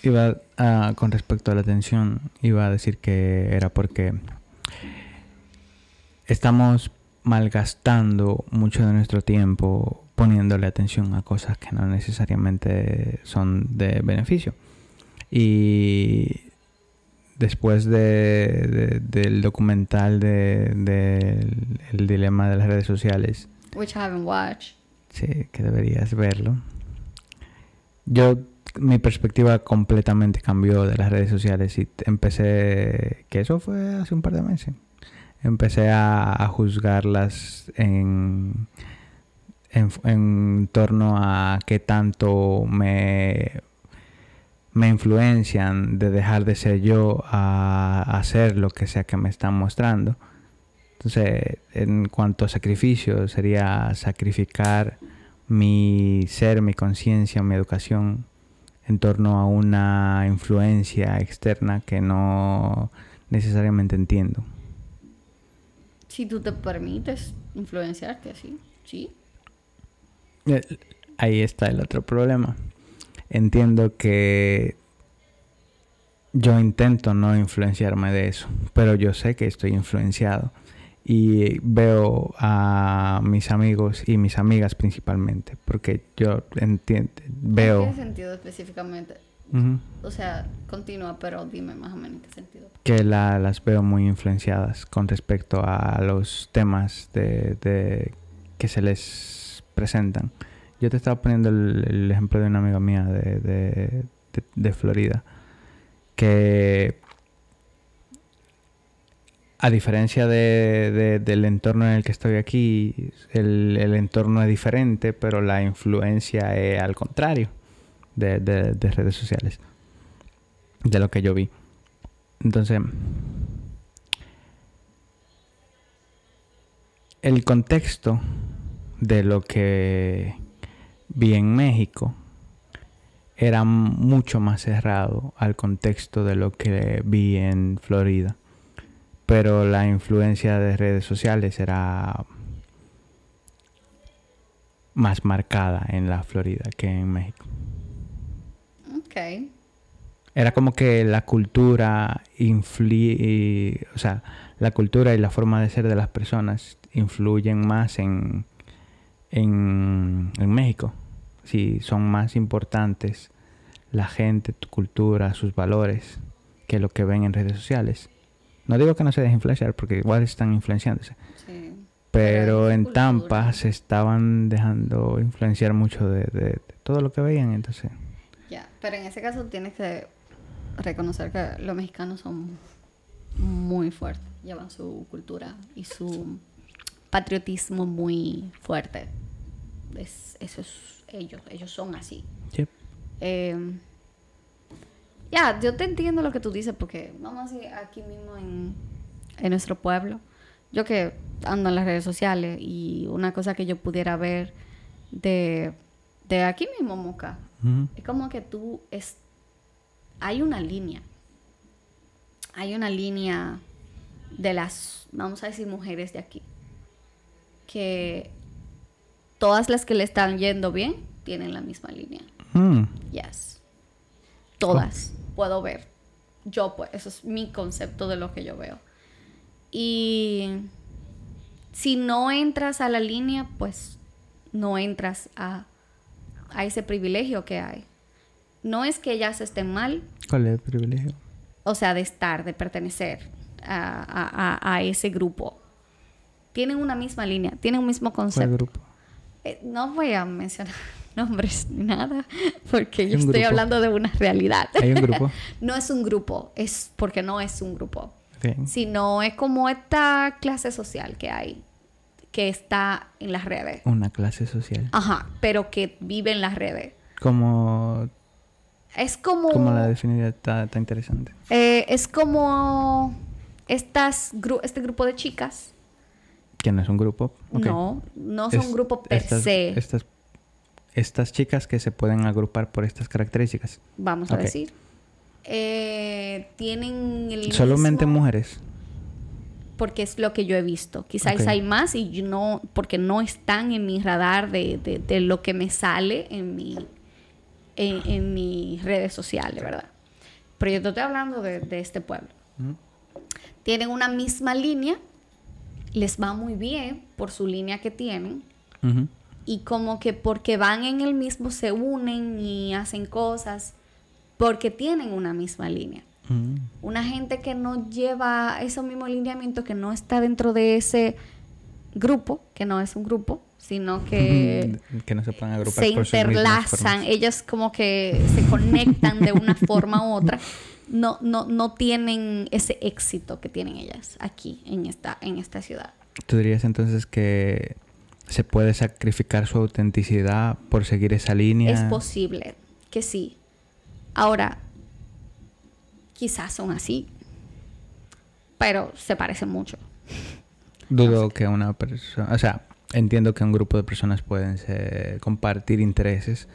Iba a, con respecto a la atención, iba a decir que era porque estamos malgastando mucho de nuestro tiempo poniéndole atención a cosas que no necesariamente son de beneficio. Y después de, del documental de, el dilema de las redes sociales. Which I haven't watched. Sí, que deberías verlo. Yo, mi perspectiva completamente cambió de las redes sociales y empecé, que eso fue hace un par de meses, empecé a, juzgarlas en, en, torno a qué tanto me me influencian de dejar de ser yo a hacer lo que sea que me están mostrando. Entonces, en cuanto a sacrificio, sería sacrificar mi ser, mi conciencia, mi educación en torno a una influencia externa que no necesariamente entiendo. Si tú te permites influenciarte así, sí. Eh, ahí está el otro problema entiendo que yo intento no influenciarme de eso, pero yo sé que estoy influenciado y veo a mis amigos y mis amigas principalmente, porque yo entiendo, veo... ¿En qué sentido específicamente? O sea, continúa, pero dime más o menos en qué sentido. Que las veo muy influenciadas con respecto a los temas de que se les presentan. Yo te estaba poniendo el, ejemplo de una amiga mía de, de, Florida, que a diferencia de, del entorno en el que estoy aquí, el, el, entorno es diferente, pero la influencia es al contrario de, de, redes sociales, de lo que yo vi. Entonces, el contexto de lo que vi en México era mucho más cerrado al contexto de lo que vi en Florida. Pero la influencia de redes sociales era más marcada en la Florida que en México. Era como que la cultura influye, o sea, la cultura y la forma de ser de las personas influyen más en, en, en México si son más importantes la gente, tu cultura, sus valores, que lo que ven en redes sociales. No digo que no se dejen influenciar, porque igual están influenciándose. Pero, en Tampa se estaban dejando influenciar mucho de, todo lo que veían, entonces. Ya, pero en ese caso tienes que reconocer que los mexicanos son muy fuertes, llevan su cultura y su patriotismo muy fuerte. Es, eso es ellos, ellos son así. Em, Ya, yo te entiendo lo que tú dices porque vamos a decir aquí mismo en, en nuestro pueblo. Yo que ando en las redes sociales y una cosa que yo pudiera ver de, de aquí mismo, Moca, Es como que tú es hay una línea. Hay una línea de las, vamos a decir, mujeres de aquí. Que todas las que le están yendo bien tienen la misma línea. Mm. Yes. Todas. Puedo ver. Yo, pues, eso es mi concepto de lo que yo veo. Y si no entras a la línea, pues no entras a, a ese privilegio que hay. No es que ellas estén mal, ¿Cuál es el privilegio? o sea, de estar, de pertenecer a, a- ese grupo. Tienen una misma línea, tienen un mismo ¿Cuál concepto. grupo? Eh, no voy a mencionar [laughs] nombres ni nada, porque yo estoy grupo. hablando de una realidad. ¿Hay un grupo? [laughs] no es un grupo, es porque no es un grupo, sino es como esta clase social que hay, que está en las redes. Una clase social. Ajá, pero que vive en las redes. Como, Es como... como la definiría está, está interesante. eh, es como estas gru- este grupo de chicas. Que no es un grupo. No, no son Es- un grupo per estas, se, Estas, estas chicas que se pueden agrupar por estas características. vamos a decir. Eh, tienen el Solamente mismo- mujeres. Porque es lo que yo he visto. Quizás Ok. hay más y yo no, porque no están en mi radar de, de- de lo que me sale en mi en, en mis redes sociales, ¿verdad? Pero yo te estoy hablando de, de este pueblo. Mm. Tienen una misma línea, les va muy bien por su línea que tienen Ujú. y como que porque van en el mismo se unen y hacen cosas porque tienen una misma línea Mm. una gente que no lleva ese mismo lineamiento, que no está dentro de ese grupo, que no es un grupo, sino que que no se puedan agrupar se interlazan, ellas como que se conectan de una [laughs] forma u otra, no, no, no tienen ese éxito que tienen ellas aquí en esta, en esta ciudad. ¿Tú dirías entonces que se puede sacrificar su autenticidad por seguir esa línea? Es posible que sí. Ahora, quizás son así, pero se parecen mucho. Dudo que una persona, o sea, entiendo que un grupo de personas pueden compartir intereses,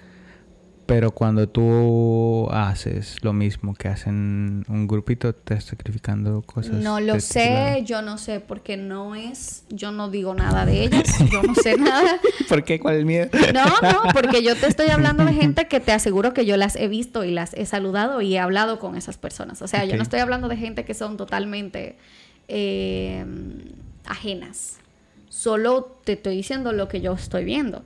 pero cuando tú haces lo mismo que hacen un grupito, te estás sacrificando cosas. No lo sé, yo no sé, porque no es, yo no digo nada de ellas, yo no sé nada. [laughs] ¿Por qué? ¿Cuál es el miedo? No, no, porque yo te estoy hablando de gente que te aseguro que yo las he visto y las he saludado y he hablado con esas personas. O sea, yo no estoy hablando de gente que son totalmente eh, ajenas. Solo te estoy diciendo lo que yo estoy viendo.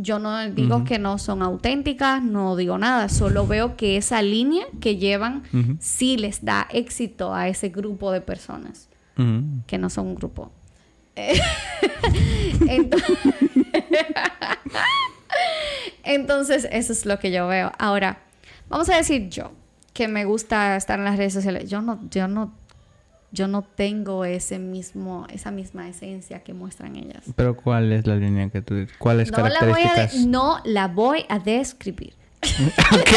Yo no digo que no son auténticas, no digo nada, solo veo que esa línea que llevan sí les da éxito a ese grupo de personas que no son un grupo. Eh, [laughs] Entonces, [laughs] Entonces, eso es lo que yo veo. Ahora, vamos a decir yo, que me gusta estar en las redes sociales. Yo no, yo no, yo no tengo ese mismo, esa misma esencia que muestran ellas. Pero ¿cuál es la línea que tú ¿Cuáles No la, voy a características? no la voy a describir. [laughs] ok.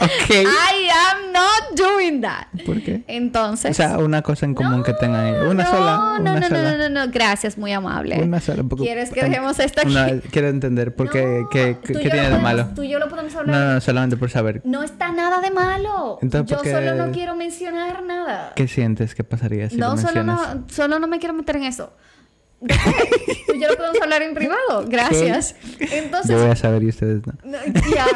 ok. I am not doing that. ¿Por qué? Entonces. O sea, una cosa en común que tengan ellos. Una no, sola. No, una no, sola. no, no, no, no, gracias, muy amable. Una sola. porque- ¿Quieres que dejemos esto aquí? Una- quiero entender por qué, No, qué, qué tiene lo de podemos- malo. Tú y yo lo podemos No, hablar. no, solamente por saber. No está nada de malo. Entonces, yo ¿por qué- solo no quiero mencionar nada. ¿Qué sientes que pasaría si no, lo solo mencionas? no, solo no me quiero meter en eso. Tú y yo lo podemos hablar en privado. Gracias. Entonces, Yo voy a saber y ustedes no. ya.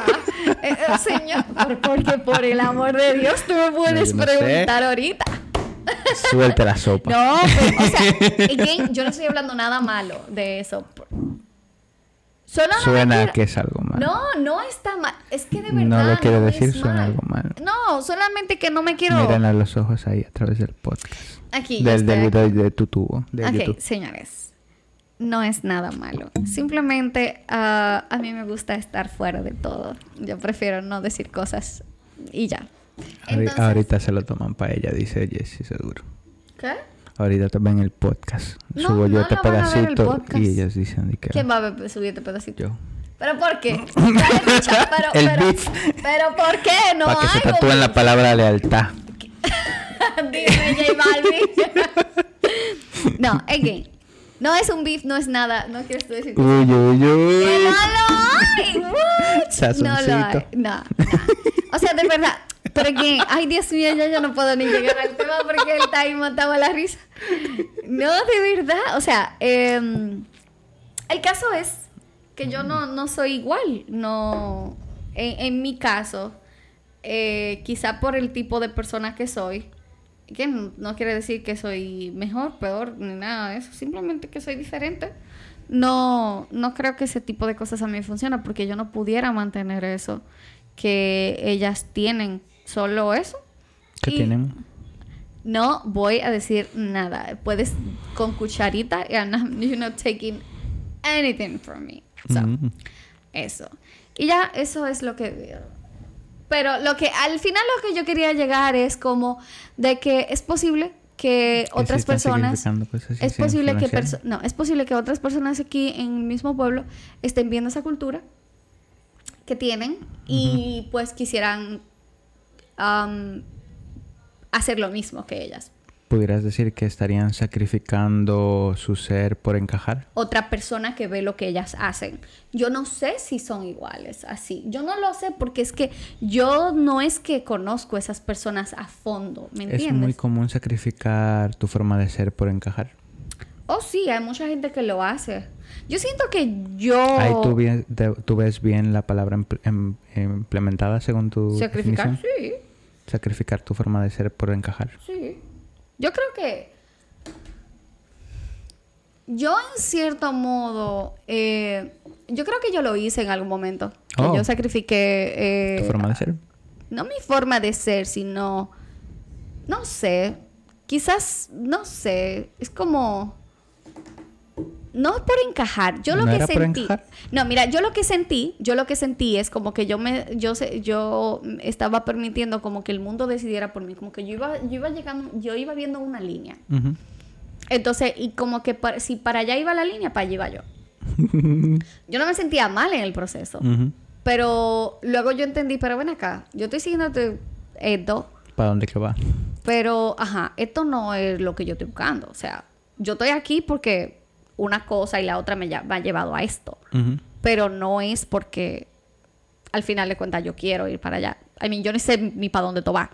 Eh, eh, señor, por- porque por el amor de Dios tú me puedes No, sé. preguntar ahorita. Suelte la sopa. No, pero, o sea, again, yo no estoy hablando nada malo de eso. Solo no Suena que es algo malo. No, no está mal. Es que de No verdad. lo quiero decir, suena mal. algo malo. No, solamente que no me quiero. Miren a los ojos ahí a través del podcast. Aquí. Del, estoy del, de, tu tubo. De Ok, YouTube. señores. No es nada malo. Simplemente ah, a mí me gusta estar fuera de todo. Yo prefiero no decir cosas y ya. Entonces- Ahorita se lo toman para ella, dice Jessie, seguro. ¿Qué? Ahorita te ven el podcast. No, Subo yo no este pedacito y ellos dicen que ¿Quién va a subir este pedacito? yo. ¿Pero por qué? [laughs] pero, El pero, beef. pero ¿por qué? No Para que se tatúen la palabra lealtad. [laughs] Dime, J Balvin. [laughs] no, again. No es un beef, no es nada. No quieres tú decir que Uy, uy, ¡Que uy. no lo hay! No lo hay. No, no. O sea, de verdad. Pero que, ay Dios mío, ya yo no puedo ni llegar al tema porque él está ahí la risa. No, de verdad. O sea, em, el caso es que yo no, no soy igual. No. En, mi caso, eh, quizá por el tipo de persona que soy, que no quiere decir que soy mejor, peor, ni nada de eso, simplemente que soy diferente. No, no creo que ese tipo de cosas a mí funciona porque yo no pudiera mantener eso que ellas tienen, solo eso. ¿Qué Y tienen? No voy a decir nada. Puedes con cucharita and I'm, you're not taking anything from me. So, Mm. eso. Y ya, eso es lo que... Pero lo que al final lo que yo quería llegar es como de que es posible que otras personas cosas es posible que perso- no es posible que otras personas aquí en el mismo pueblo estén viendo esa cultura que tienen y pues quisieran am, hacer lo mismo que ellas ¿Pudieras decir que estarían sacrificando su ser por encajar? otra persona que ve lo que ellas hacen. Yo no sé si son iguales así. Yo no lo sé porque es que yo no es que conozco a esas personas a fondo, ¿me Es entiendes? muy común sacrificar tu forma de ser por encajar. Oh, sí, hay mucha gente que lo hace. Yo siento que yo... Ahí tú, bien- de- tú ves bien la palabra em- implementada según tu Sacrificar, definición. sí, Sacrificar tu forma de ser por encajar. sí. Yo creo que... Yo en cierto modo... eh, yo creo que yo lo hice en algún momento. Que Oh. yo sacrifiqué... eh, Tu forma de ser. no mi forma de ser, sino, no sé, quizás, no sé, es como, no es por encajar, yo lo ¿No que era sentí, no, mira, yo lo que sentí, yo lo que sentí es como que yo me, yo sé, yo estaba permitiendo como que el mundo decidiera por mí, como que yo iba, yo iba llegando, yo iba viendo una línea, entonces, y como que para- si para allá iba la línea, para allá iba yo. [laughs] Yo no me sentía mal en el proceso. Pero luego yo entendí, pero ven acá, yo estoy siguiendo esto, ¿Para dónde que va? pero, ajá, esto no es lo que yo estoy buscando. O sea, yo estoy aquí porque una cosa y la otra me, me ha llevado a esto. Pero no es porque al final de cuentas yo quiero ir para allá. I mean, yo no sé ni para dónde esto va.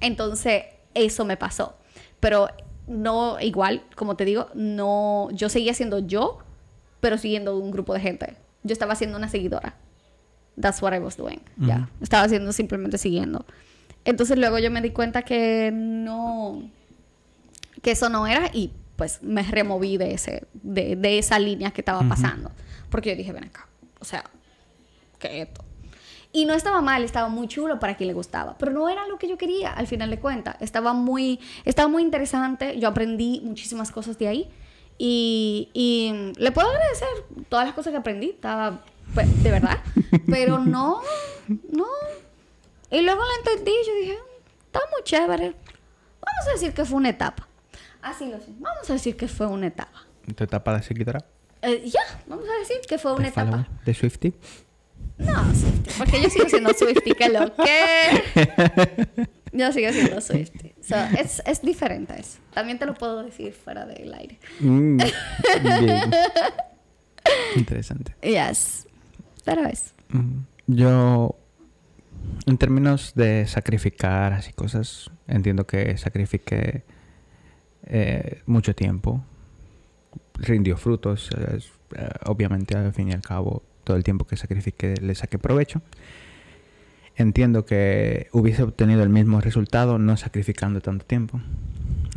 Entonces, eso me pasó. Pero no, igual, como te digo, no, yo seguía siendo yo, pero siguiendo un grupo de gente. Yo estaba siendo una seguidora. That's what I was doing. Ya. Estaba haciendo simplemente siguiendo. Entonces luego yo me di cuenta que no, que eso no era y pues me removí de ese, de, de esa línea que estaba pasando. Porque yo dije, ven acá, o sea, ¿qué es esto? Y no estaba mal, estaba muy chulo para quien le gustaba, pero no era lo que yo quería al final de cuentas. Estaba muy, estaba muy interesante, yo aprendí muchísimas cosas de ahí y, y le puedo agradecer todas las cosas que aprendí, estaba pues, de verdad, pero [laughs] no, no. Y luego lo entendí, yo dije, está muy chévere. Vamos a decir que fue una etapa. Así lo sé. Vamos a decir que fue una etapa. ¿Tu etapa de seguidora? Eh, ya, vamos a decir que fue una etapa. ¿De Swifty? No, Swiftie, porque yo sigo siendo Swifty, que lo que. [laughs] Yo sigo siendo Swifty. So, es, es diferente eso. También te lo puedo decir fuera del aire. Mm, Bien. [laughs] Interesante. Yes. Pero es. Mm, Yo, en términos de sacrificar así cosas, entiendo que sacrifiqué eh, mucho tiempo, rindió frutos, es- eh, obviamente al fin y al cabo todo el tiempo que sacrifiqué le saqué provecho. Entiendo que hubiese obtenido el mismo resultado no sacrificando tanto tiempo.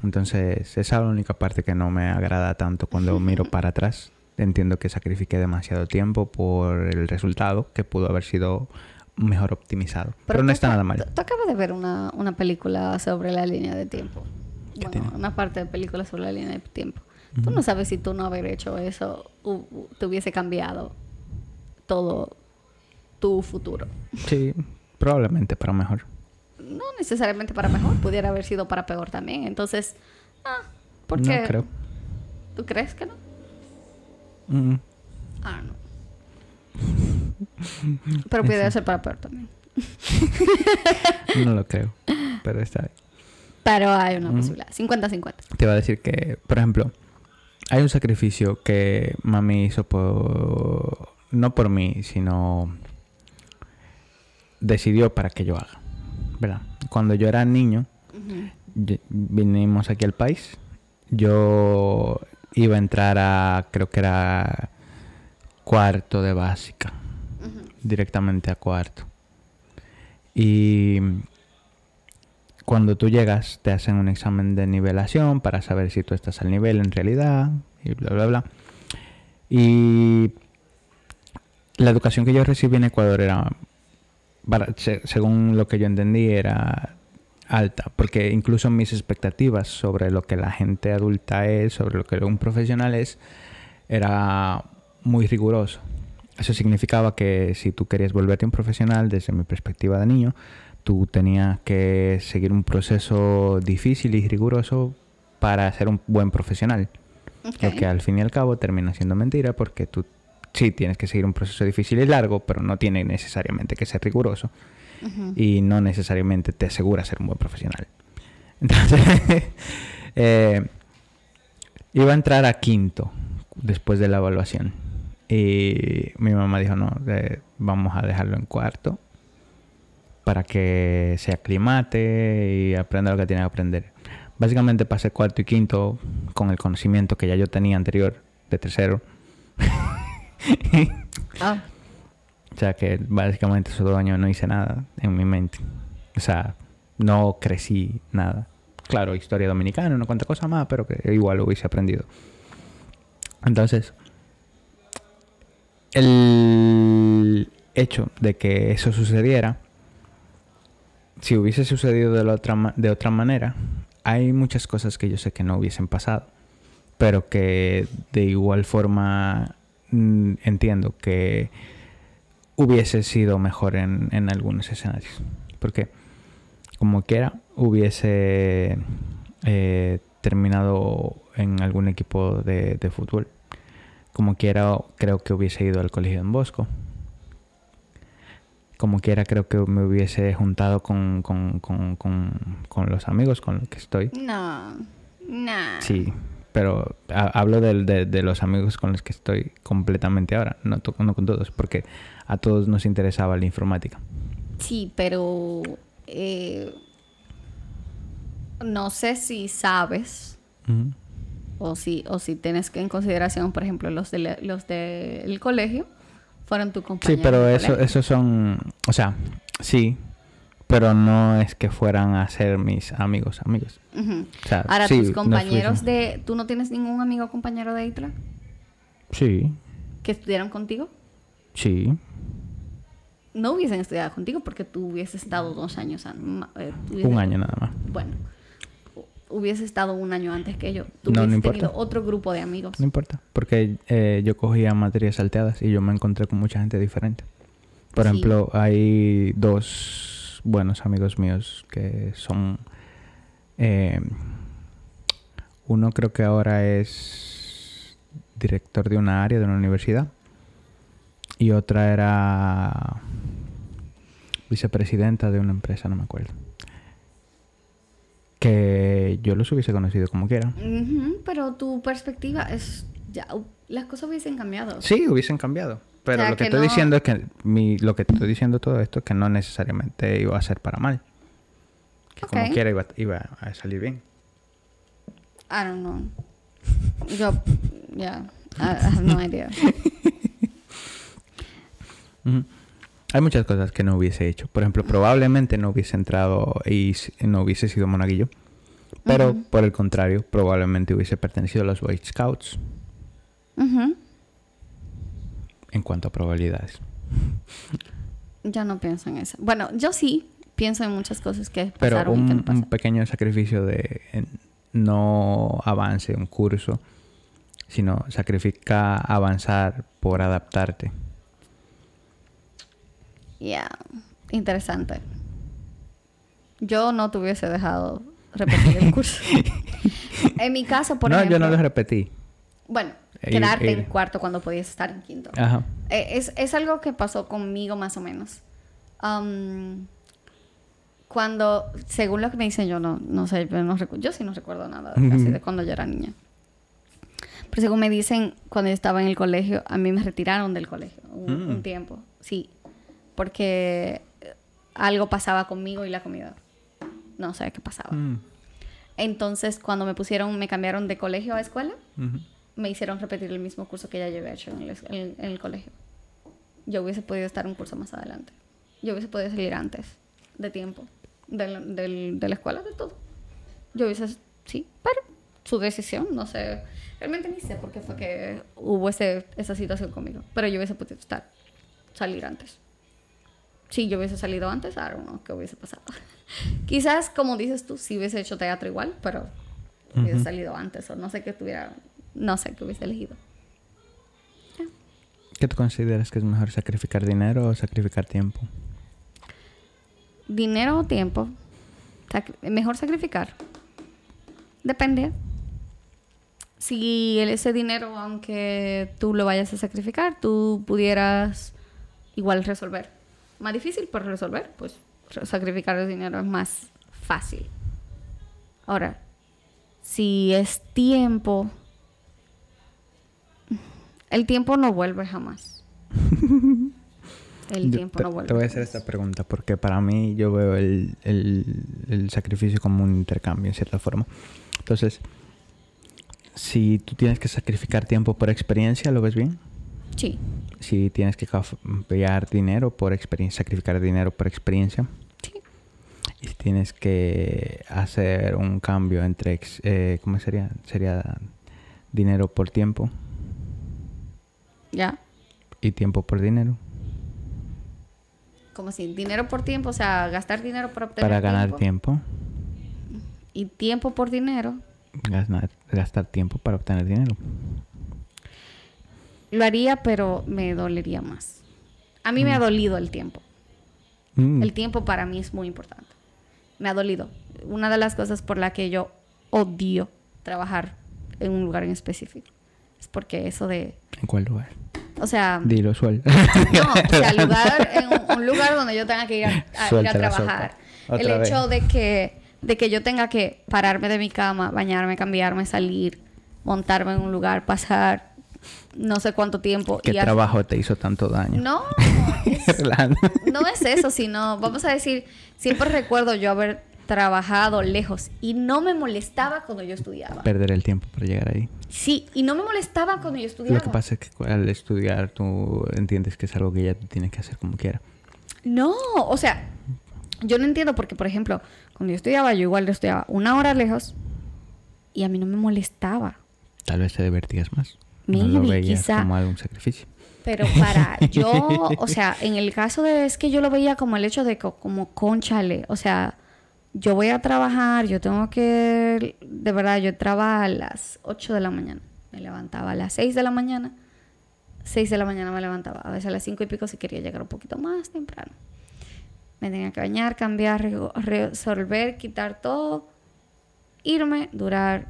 Entonces, esa es la única parte que no me agrada tanto cuando miro para atrás. Entiendo que sacrifiqué demasiado tiempo por el resultado que pudo haber sido mejor optimizado. Pero, no está nada mal. Tú acabas de ver una, una película sobre la línea de tiempo. ¿Qué Bueno, tiene? una parte de película sobre la línea de tiempo. Tú no sabes si tú no haber hecho eso te hubiese cambiado todo tu futuro. Sí, probablemente para mejor. No necesariamente para mejor, pudiera haber sido para peor también. Entonces, ah, ¿por No qué? creo. ¿Tú crees que no? Mm, Ah, no. Pero puede ser para peor también. [laughs] no lo creo, pero está bien. Pero hay una posibilidad. 50-50. Te iba a decir que, por ejemplo, hay un sacrificio que mami hizo por... No por mí, sino... Decidió para que yo haga. ¿Verdad? Cuando yo era niño, vinimos aquí al país. Yo iba a entrar a, creo que era cuarto de básica. Directamente a cuarto. Y cuando tú llegas te hacen un examen de nivelación para saber si tú estás al nivel en realidad y bla, bla, bla. Y la educación que yo recibí en Ecuador era, según lo que yo entendí, era alta, porque incluso mis expectativas sobre lo que la gente adulta es, sobre lo que un profesional es, era muy riguroso. Eso significaba que si tú querías volverte un profesional, desde mi perspectiva de niño, tú tenías que seguir un proceso difícil y riguroso para ser un buen profesional. Lo que al fin y al cabo termina siendo mentira porque tú sí tienes que seguir un proceso difícil y largo, pero no tiene necesariamente que ser riguroso. Y no necesariamente te asegura ser un buen profesional. [laughs] Entonces, [laughs] eh, iba a entrar a quinto después de la evaluación. Y mi mamá dijo, no, eh, vamos a dejarlo en cuarto para que se aclimate y aprenda lo que tiene que aprender. Básicamente pasé cuarto y quinto con el conocimiento que ya yo tenía anterior de tercero. ah. [laughs] O sea que básicamente esos dos años no hice nada en mi mente. O sea, no crecí nada. Claro, historia dominicana, no cuánta cosa más, pero que igual lo hubiese aprendido. Entonces, el hecho de que eso sucediera si hubiese sucedido de, la otra, de otra manera, hay muchas cosas que yo sé que no hubiesen pasado, pero que de igual forma mm, entiendo que hubiese sido mejor en, en algunos escenarios. Porque como quiera, hubiese eh, terminado en algún equipo de, de fútbol. Como quiera, creo que hubiese ido al colegio en Bosco como quiera creo que me hubiese juntado con, los amigos con los que estoy. No, no. Sí, pero hablo de, de, los amigos con los que estoy completamente ahora, no, no, con todos, porque a todos nos interesaba la informática. Sí, pero eh, no sé si sabes o, si, o si tienes que en consideración, por ejemplo, los, de, los del colegio fueron tu compañeros. Sí, pero eso, esos son, o sea, sí, pero no es que fueran a ser mis amigos, amigos. Ahora, tus compañeros de... ¿Tú no tienes ningún amigo o compañero de ITLA? Sí. ¿Que estudiaron contigo? Sí. No hubiesen estudiado contigo porque tú hubieses estado dos años... Eh, Un año nada más. Bueno, hubiese estado un año antes que yo, tú no, tenido otro grupo de amigos. No importa, porque eh, yo cogía materias salteadas y yo me encontré con mucha gente diferente. Por ejemplo, hay dos buenos amigos míos que son... Eh, uno creo que ahora es director de una área de una universidad y otra era vicepresidenta de una empresa, no me acuerdo que yo los hubiese conocido como quiera. pero tu perspectiva es ya las cosas hubiesen cambiado. Sí, hubiesen cambiado. Pero lo que, estoy diciendo es que mi, lo que estoy diciendo todo esto es que no necesariamente iba a ser para mal. Que como quiera iba, iba, a salir bien. I don't know. Yo, ya, I, have no idea. [laughs] Hay muchas cosas que no hubiese hecho. Por ejemplo, probablemente no hubiese entrado y no hubiese sido monaguillo. Pero por el contrario, probablemente hubiese pertenecido a los Boy Scouts. En cuanto a probabilidades. [laughs] Ya no pienso en eso. Bueno, yo sí pienso en muchas cosas que pasaron Pero un, y que no un pequeño sacrificio de no avance un curso, sino sacrifica avanzar por adaptarte. Ya, interesante. Yo no te hubiese dejado repetir el curso. [laughs] en mi caso, por ejemplo... No, yo no lo repetí. Bueno, Ir- quedarte ir. en cuarto cuando podías estar en quinto. Ajá. Eh, Es, es algo que pasó conmigo más o menos. Am, cuando, según lo que me dicen, yo no, no sé, yo, no yo sí no recuerdo nada casi de cuando yo era niña. Pero según me dicen, cuando yo estaba en el colegio, a mí me retiraron del colegio un, Mm. un tiempo. Sí, porque algo pasaba conmigo y la comida. No sé qué pasaba. Mm. Entonces, cuando me pusieron, me cambiaron de colegio a escuela, me hicieron repetir el mismo curso que ya había hecho en el, en- en el colegio. Yo hubiese podido estar un curso más adelante. Yo hubiese podido salir antes de tiempo del- del- de la escuela, de todo. Yo hubiese, sí, pero su decisión, no sé. Realmente ni sé por qué fue que hubo ese, esa situación conmigo. Pero yo hubiese podido estar, salir antes. Si yo hubiese salido antes, I don't know qué hubiese pasado. [laughs] Quizás, como dices tú, si hubiese hecho teatro igual, pero hubiese salido antes o no sé qué tuviera, no sé qué hubiese elegido. ¿Qué tú consideras que es mejor sacrificar dinero o sacrificar tiempo? Dinero o tiempo, mejor sacrificar. Depende. Si ese dinero, aunque tú lo vayas a sacrificar, tú pudieras igual resolver. Más difícil, pero resolver, pues sacrificar el dinero es más fácil. Ahora, si es tiempo, el tiempo no vuelve jamás. El [laughs] tiempo te, no vuelve. te voy a hacer esta pregunta porque para mí yo veo el, el- el sacrificio como un intercambio en cierta forma. Entonces, si tú tienes que sacrificar tiempo por experiencia, ¿lo ves bien? Sí. Si tienes que cambiar dinero por experiencia, sacrificar dinero por experiencia. Sí. Y si tienes que hacer un cambio entre, eh, ¿cómo sería? Sería dinero por tiempo ¿Ya? y tiempo por dinero. Como si dinero por tiempo, o sea, gastar dinero para obtener Para ganar tiempo. Y tiempo por dinero. Gastar, gastar tiempo para obtener dinero. Lo haría, pero me dolería más. A mí me ha dolido el tiempo. Mm. El tiempo para mí es muy importante. Me ha dolido. Una de las cosas por la que yo odio trabajar en un lugar en específico es porque eso de, ¿En cuál lugar? o sea, Dilo, suel. [laughs] No, o sea, lugar, en un, un lugar donde yo tenga que ir a, a- ir a Suelta la trabajar. El vez. hecho de que, de que yo tenga que pararme de mi cama, bañarme, cambiarme, salir, montarme en un lugar, pasar no sé cuánto tiempo. ¿Qué y a- trabajo te hizo tanto daño? No, [laughs] es- no es eso, sino, vamos a decir, siempre recuerdo yo haber trabajado lejos y no me molestaba cuando yo estudiaba. Perder el tiempo para llegar ahí. Sí, y no me molestaba cuando yo estudiaba. Lo que pasa es que al estudiar tú entiendes que es algo que ya tienes que hacer como quieras. No, o sea, yo no entiendo porque, por ejemplo, cuando yo estudiaba, yo igual estudiaba una hora lejos y a mí no me molestaba. Tal vez te divertías más. No Maybe, lo veías quizá. como algún sacrificio. Pero para [laughs] yo, o sea, en el caso de es que yo lo veía como el hecho de co- como conchale, o sea, yo voy a trabajar, yo tengo que, de verdad, yo entraba a las 8 de la mañana, me levantaba a las 6 de la mañana, 6 de la mañana me levantaba, a veces a las 5 y pico si quería llegar un poquito más temprano. Me tenía que bañar, cambiar, resolver, quitar todo, irme, durar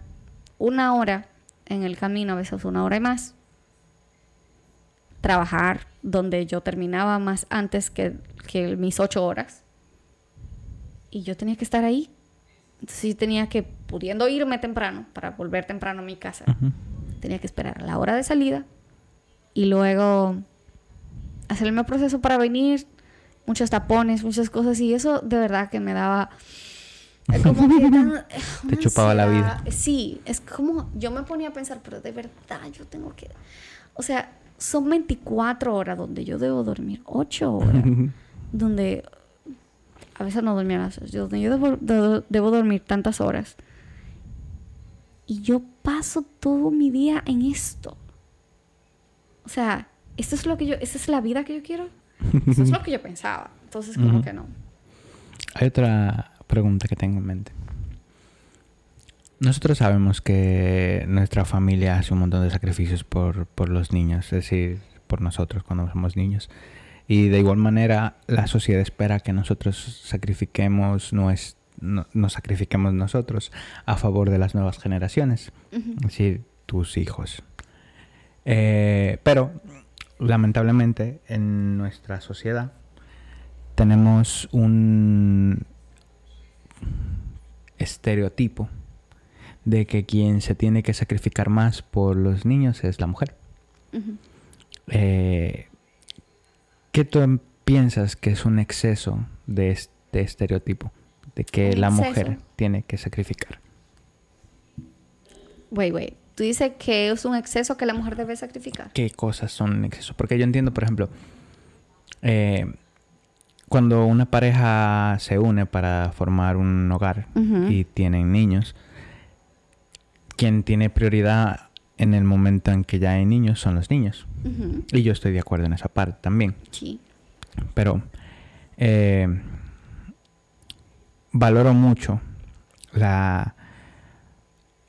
una hora en el camino, a veces una hora y más trabajar donde yo terminaba más antes que, que mis ocho horas. Y yo tenía que estar ahí. Entonces yo tenía que, pudiendo irme temprano para volver temprano a mi casa, tenía que esperar a la hora de salida y luego hacer el mismo proceso para venir, muchos tapones, muchas cosas y eso de verdad que me daba como que [laughs] dan- una chupaba la ansiedad. Sí, es como yo me ponía a pensar, pero de verdad yo tengo que, o sea, son 24 horas donde yo debo dormir 8 horas, [laughs] donde a veces no dormía las ocho, donde yo debo, debo- debo dormir tantas horas. Y yo paso todo mi día en esto. O sea, esto es lo que yo, esta es la vida que yo quiero. Eso es lo [laughs] que yo pensaba. Entonces, como Ujú. que no. Hay otra pregunta que tengo en mente. Nosotros sabemos que nuestra familia hace un montón de sacrificios por, por los niños, es decir, por nosotros cuando somos niños. Y de igual manera, la sociedad espera que nosotros sacrifiquemos, nues- no- nos sacrifiquemos nosotros a favor de las nuevas generaciones, Ujú. es decir, tus hijos. Eh, pero, lamentablemente, en nuestra sociedad tenemos un estereotipo de que quien se tiene que sacrificar más por los niños es la mujer. Eh, ¿Qué tú piensas que es un exceso de este estereotipo? De que la mujer tiene que sacrificar. Wait, wait. ¿Tú dices que es un exceso que la mujer debe sacrificar? ¿Qué cosas son un exceso? Porque yo entiendo, por ejemplo, eh, cuando una pareja se une para formar un hogar y tienen niños, quien tiene prioridad en el momento en que ya hay niños son los niños. Y yo estoy de acuerdo en esa parte también. Sí. Pero eh, valoro mucho la,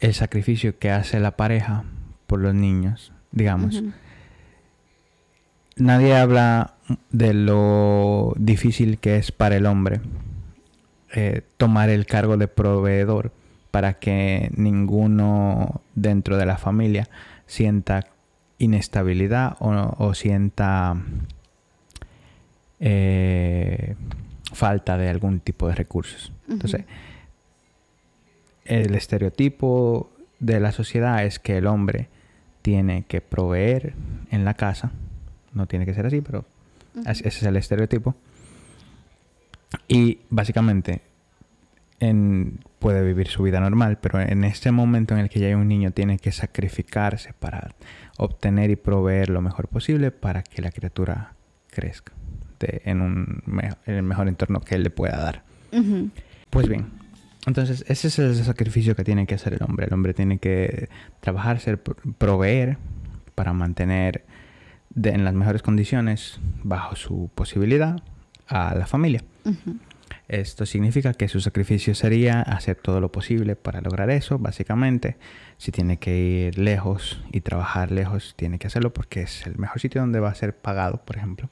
el sacrificio que hace la pareja por los niños, digamos. Nadie habla de lo difícil que es para el hombre eh, tomar el cargo de proveedor para que ninguno dentro de la familia sienta inestabilidad o, sienta eh, falta de algún tipo de recursos. Entonces, el estereotipo de la sociedad es que el hombre tiene que proveer en la casa. No tiene que ser así, pero ese es el estereotipo. Y básicamente puede vivir su vida normal, pero en este momento en el que ya hay un niño tiene que sacrificarse para obtener y proveer lo mejor posible para que la criatura crezca en, un el mejor entorno que él le pueda dar. Pues bien, entonces ese es el sacrificio que tiene que hacer el hombre. El hombre tiene que trabajar, ser, proveer para mantener en las mejores condiciones, bajo su posibilidad, a la familia. Esto significa que su sacrificio sería hacer todo lo posible para lograr eso, básicamente. Si tiene que ir lejos y trabajar lejos, tiene que hacerlo porque es el mejor sitio donde va a ser pagado, por ejemplo.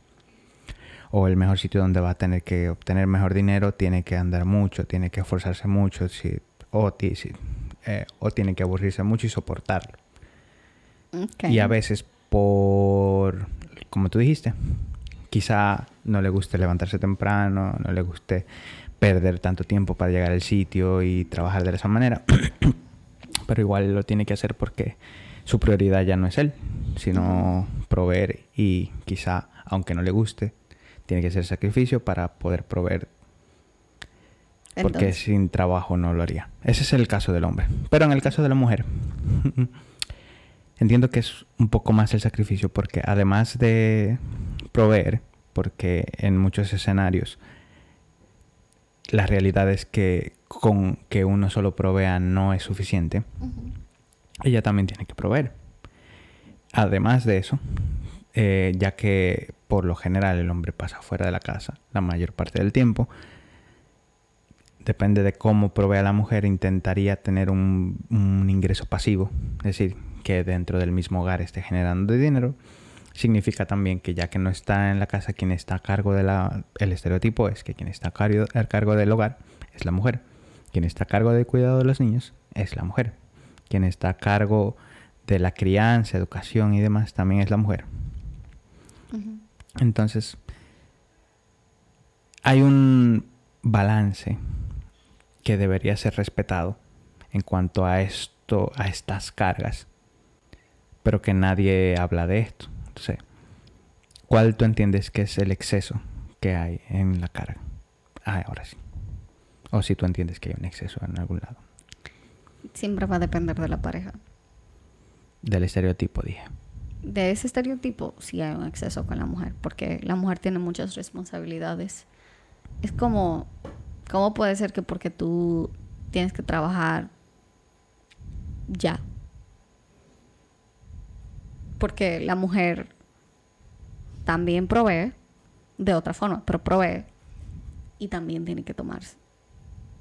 O el mejor sitio donde va a tener que obtener mejor dinero, tiene que andar mucho, tiene que esforzarse mucho, si, o, eh, o tiene que aburrirse mucho y soportarlo. Y a veces por, como tú dijiste, quizá no le guste levantarse temprano, no le guste perder tanto tiempo para llegar al sitio y trabajar de esa manera, [clears throat] pero igual lo tiene que hacer porque su prioridad ya no es él, sino proveer y quizá, aunque no le guste, tiene que hacer sacrificio para poder proveer. Porque sin trabajo no lo haría. Ese es el caso del hombre. Pero en el caso de la mujer, [laughs] entiendo que es un poco más el sacrificio porque además de proveer, porque en muchos escenarios la realidad es que con que uno solo provea no es suficiente, ella también tiene que proveer. Además de eso, eh, ya que por lo general el hombre pasa fuera de la casa la mayor parte del tiempo, depende de cómo provea la mujer, intentaría tener un, un ingreso pasivo, es decir, que dentro del mismo hogar esté generando dinero significa también que ya que no está en la casa quien está a cargo de la el estereotipo es que quien está a cargo, a cargo del hogar es la mujer. Quien está a cargo del cuidado de los niños es la mujer. Quien está a cargo de la crianza educación y demás también es la mujer. Entonces hay un balance que debería ser respetado en cuanto a esto a estas cargas pero que nadie habla de esto ¿cuál tú entiendes que es el exceso que hay en la carga? Ah, ahora sí. O si tú entiendes que hay un exceso en algún lado. Siempre va a depender de la pareja. Del estereotipo, dije. De ese estereotipo sí hay un exceso con la mujer, porque la mujer tiene muchas responsabilidades. Es como, ¿cómo puede ser que porque tú tienes que trabajar ya, porque la mujer también provee de otra forma, pero provee y también tiene que tomarse,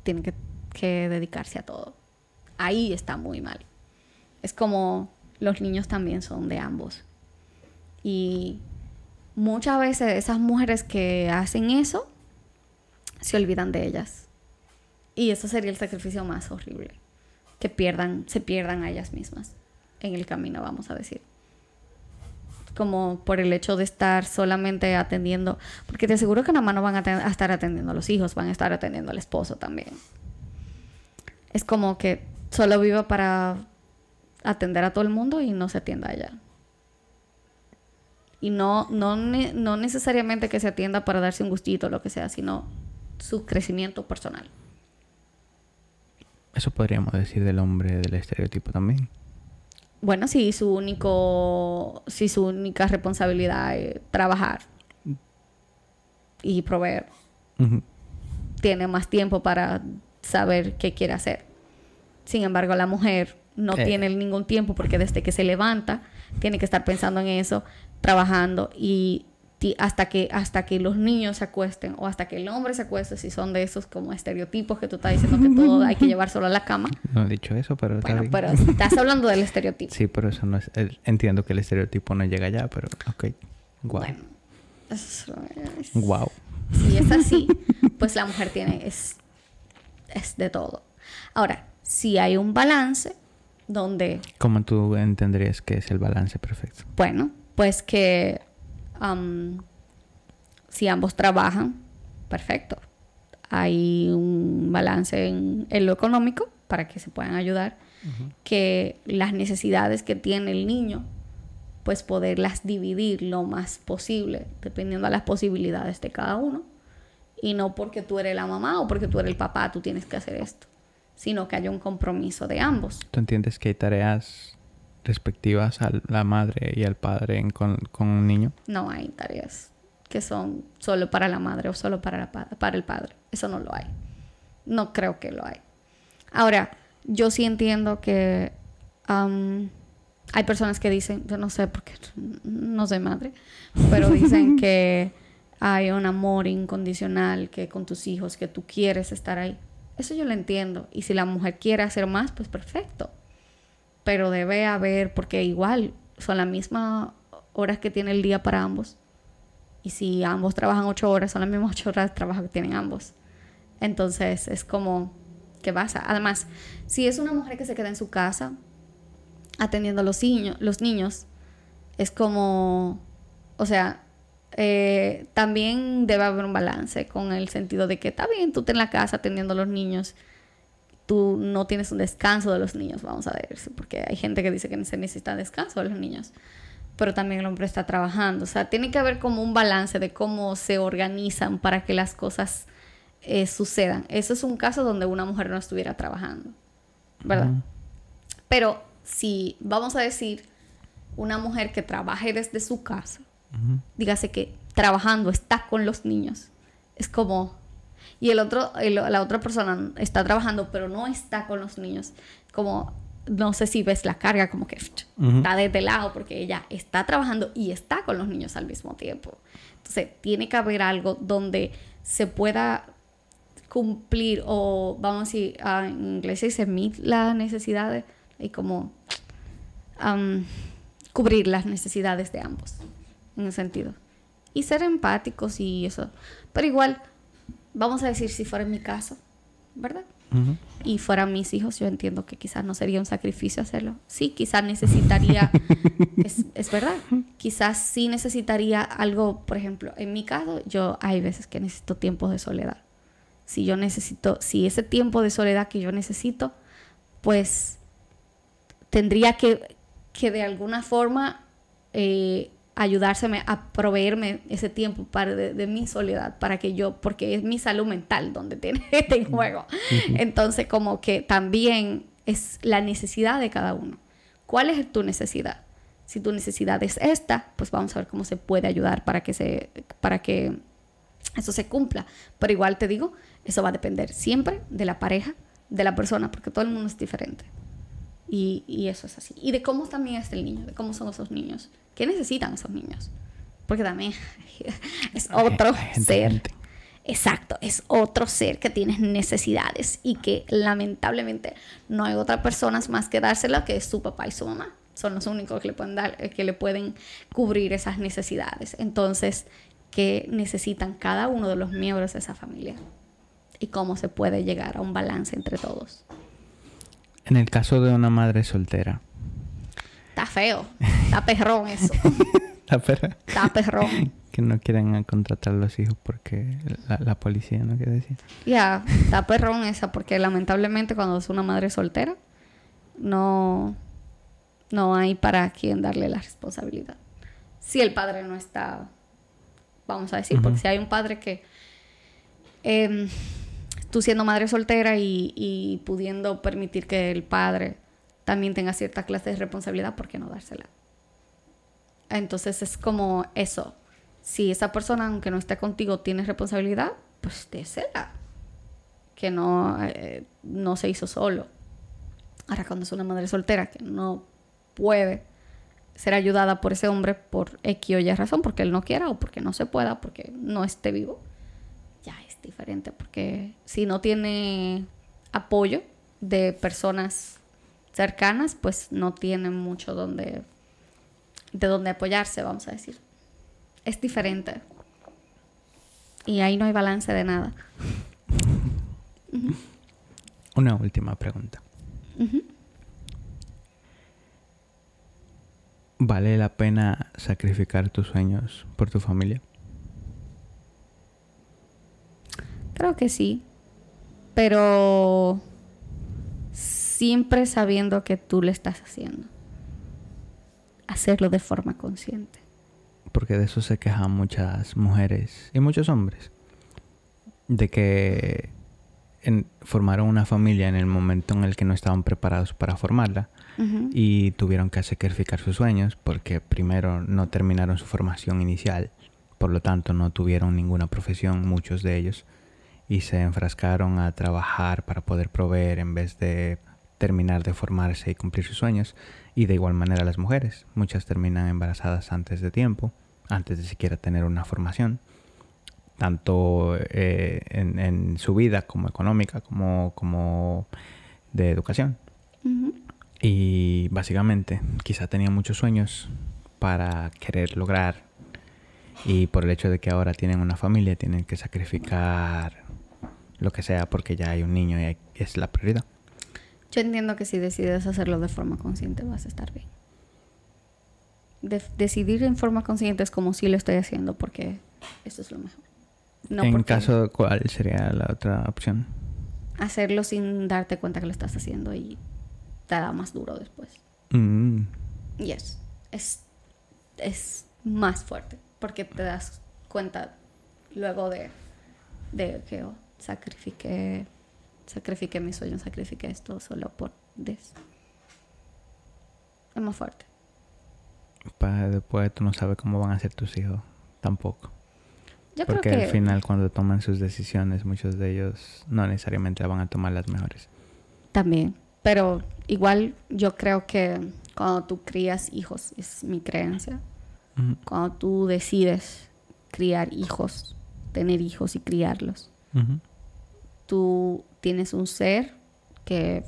tiene que, dedicarse a todo. Ahí está muy mal. Es como los niños también son de ambos. Y muchas veces esas mujeres que hacen eso se olvidan de ellas. Y eso sería el sacrificio más horrible. Que pierdan, se pierdan a ellas mismas en el camino, vamos a decir. Como por el hecho de estar solamente atendiendo, porque te aseguro que nada más no van a, estar atendiendo a los hijos, van a estar atendiendo al esposo también. Es como que solo viva para atender a todo el mundo y no se atienda allá. Y no, no, no necesariamente que se atienda para darse un gustito o lo que sea, sino su crecimiento personal. Eso podríamos decir del hombre del estereotipo también. Bueno, si su único, si su única responsabilidad es trabajar y proveer, tiene más tiempo para saber qué quiere hacer. Sin embargo, la mujer no Eh. tiene ningún tiempo porque desde que se levanta tiene que estar pensando en eso, trabajando y hasta que hasta que los niños se acuesten o hasta que el hombre se acueste, si son de esos como estereotipos que tú estás diciendo que todo hay que [laughs] llevar solo a la cama. No he dicho eso, pero está Bueno, bien. pero estás hablando del estereotipo. Sí, pero eso no es... el- entiendo que el estereotipo no llega allá, pero ok. Guau. Bueno, eso es- Guau. Si es así, pues la mujer tiene, es, es de todo. Ahora, si hay un balance donde, ¿Cómo tú entenderías que es el balance perfecto? bueno, pues que si ambos trabajan, perfecto. Hay un balance en, en lo económico para que se puedan ayudar, que las necesidades que tiene el niño, pues poderlas dividir lo más posible, dependiendo de las posibilidades de cada uno. Y no porque tú eres la mamá o porque tú eres el papá, tú tienes que hacer esto, sino que haya un compromiso de ambos. ¿Tú entiendes que hay tareas respectivas a la madre y al padre en- con, con un niño? No hay tareas que son solo para la madre o solo para, la pa- para el padre. Eso no lo hay. No creo que lo hay. Ahora, yo sí entiendo que am, hay personas que dicen, yo no sé porque no soy madre, pero dicen [laughs] que hay un amor incondicional que con tus hijos, que tú quieres estar ahí. Eso yo lo entiendo. Y si la mujer quiere hacer más, pues perfecto. Pero debe haber, porque igual son las mismas horas que tiene el día para ambos. Y si ambos trabajan ocho horas, son las mismas ocho horas de trabajo que tienen ambos. Entonces es como, ¿qué pasa? Además, si es una mujer que se queda en su casa atendiendo a los, niños los niños, es como, o sea, eh, también debe haber un balance con el sentido de que está bien, tú estás en la casa atendiendo a los niños, tú no tienes un descanso de los niños, vamos a ver, porque hay gente que dice que se necesita descanso de los niños, pero también el hombre está trabajando, o sea, tiene que haber como un balance de cómo se organizan para que las cosas eh, sucedan. Eso es un caso donde una mujer no estuviera trabajando, ¿verdad? Pero si vamos a decir una mujer que trabaje desde su casa, Ujú. dígase que trabajando está con los niños, es como y el otro el- la otra persona está trabajando pero no está con los niños, como no sé si ves la carga como que pft, Ujú. está desde lado porque ella está trabajando y está con los niños al mismo tiempo. Entonces, tiene que haber algo donde se pueda cumplir o vamos a decir ah, en inglés se dice meet las necesidades y como cubrir las necesidades de ambos en ese sentido y ser empáticos y eso pero igual vamos a decir si fuera en mi caso verdad y fueran mis hijos yo entiendo que quizás no sería un sacrificio hacerlo. Sí quizás necesitaría [laughs] es, es verdad quizás sí necesitaría algo por ejemplo en mi caso yo hay veces que necesito tiempos de soledad. Si yo necesito, si ese tiempo de soledad que yo necesito, pues tendría que, que de alguna forma eh, ayudárseme a proveerme ese tiempo para de, de mi soledad, para que yo, porque es mi salud mental donde tiene [laughs] este juego. Entonces, como que también es la necesidad de cada uno. ¿Cuál es tu necesidad? Si tu necesidad es esta, pues vamos a ver cómo se puede ayudar para que se, para que eso se cumpla. Pero igual te digo, eso va a depender siempre de la pareja, de la persona, porque todo el mundo es diferente. Y, y eso es así. Y de cómo también es el niño, de cómo son esos niños. ¿Qué necesitan esos niños? Porque también [laughs] es otro ser. Exacto, es otro ser que tiene necesidades y que lamentablemente no hay otra persona más que dársela que es su papá y su mamá. Son los únicos que le pueden dar, que le pueden cubrir esas necesidades. Entonces, ¿qué necesitan cada uno de los miembros de esa familia? Y cómo se puede llegar a un balance entre todos. En el caso de una madre soltera, Está feo, está perrón eso. [laughs] La perra. Está perrón. que no quieren contratar a los hijos porque la, la policía no quiere decir. Ya, está perrón esa, porque lamentablemente cuando es una madre soltera, no, no hay para quien darle la responsabilidad. Si el padre no está, vamos a decir, porque Ujú. si hay un padre que, em, tú siendo madre soltera y, y pudiendo permitir que el padre también tenga cierta clase de responsabilidad, ¿por qué no dársela? Entonces es como eso. Si esa persona, aunque no esté contigo, tiene responsabilidad, pues désela. Que no, eh, no se hizo solo. Ahora, cuando es una madre soltera que no puede ser ayudada por ese hombre por X o Y razón, porque él no quiera o porque no se pueda, porque no esté vivo, ya es diferente. Porque si no tiene apoyo de personas cercanas, pues no tiene mucho donde, de donde apoyarse, vamos a decir. Es diferente. Y ahí no hay balance de nada. [laughs] Una última pregunta. ¿Vale la pena sacrificar tus sueños por tu familia? Creo que sí. Pero siempre sabiendo que tú le estás haciendo. Hacerlo de forma consciente. Porque de eso se quejan muchas mujeres y muchos hombres. De que en- formaron una familia en el momento en el que no estaban preparados para formarla y tuvieron que sacrificar sus sueños porque primero no terminaron su formación inicial, por lo tanto no tuvieron ninguna profesión muchos de ellos y se enfrascaron a trabajar para poder proveer en vez de terminar de formarse y cumplir sus sueños y de igual manera las mujeres, muchas terminan embarazadas antes de tiempo, antes de siquiera tener una formación tanto eh, en, en su vida como económica como, como de educación. Ujú. Y básicamente, quizá tenía muchos sueños para querer lograr. Y por el hecho de que ahora tienen una familia, tienen que sacrificar lo que sea porque ya hay un niño y hay- es la prioridad. Yo entiendo que si decides hacerlo de forma consciente vas a estar bien. De- decidir en forma consciente es como si lo estoy haciendo porque esto es lo mejor. No en porque caso, ¿cuál sería la otra opción? hacerlo sin darte cuenta que lo estás haciendo y te da más duro después. Mm, Yes. Es, es más fuerte porque te das cuenta luego de, de que oh, sacrifiqué, sacrifiqué mis sueños, sacrifiqué esto solo por this. Es más fuerte. para después tú no sabes cómo van a ser tus hijos tampoco. Yo Porque creo que al final cuando toman sus decisiones, muchos de ellos no necesariamente van a tomar las mejores. también. Pero igual yo creo que cuando tú crías hijos, es mi creencia, cuando tú decides criar hijos, tener hijos y criarlos, tú tienes un ser que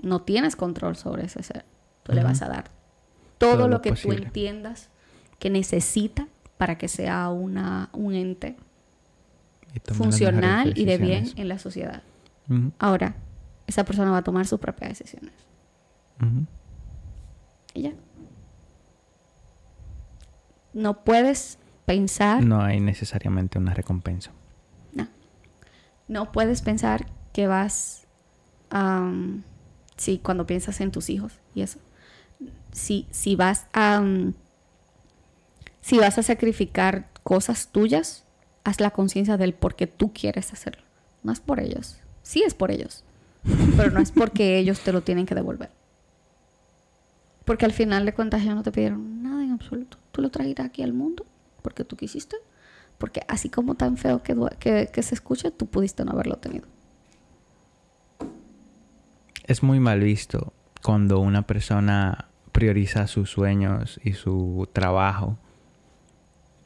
no tienes control sobre ese ser. Tú le vas a dar todo, Todo lo, que posible. tú entiendas que necesita para que sea una, un ente Y funcional y de bien en la sociedad. Ahora, esa persona va a tomar sus propias decisiones. Y ya. No puedes pensar No hay necesariamente una recompensa. No. No puedes pensar que vas am, sí, cuando piensas en tus hijos y eso. Si, si vas a si vas a sacrificar cosas tuyas, haz la conciencia del por qué tú quieres hacerlo. No es por ellos. Sí es por ellos. Pero no es porque [laughs] ellos te lo tienen que devolver. Porque al final de cuentas ellos no te pidieron nada en absoluto. Tú lo trajiste aquí al mundo porque tú quisiste. Porque así como tan feo que, que, que se escuche, tú pudiste no haberlo tenido. Es muy mal visto cuando una persona prioriza sus sueños y su trabajo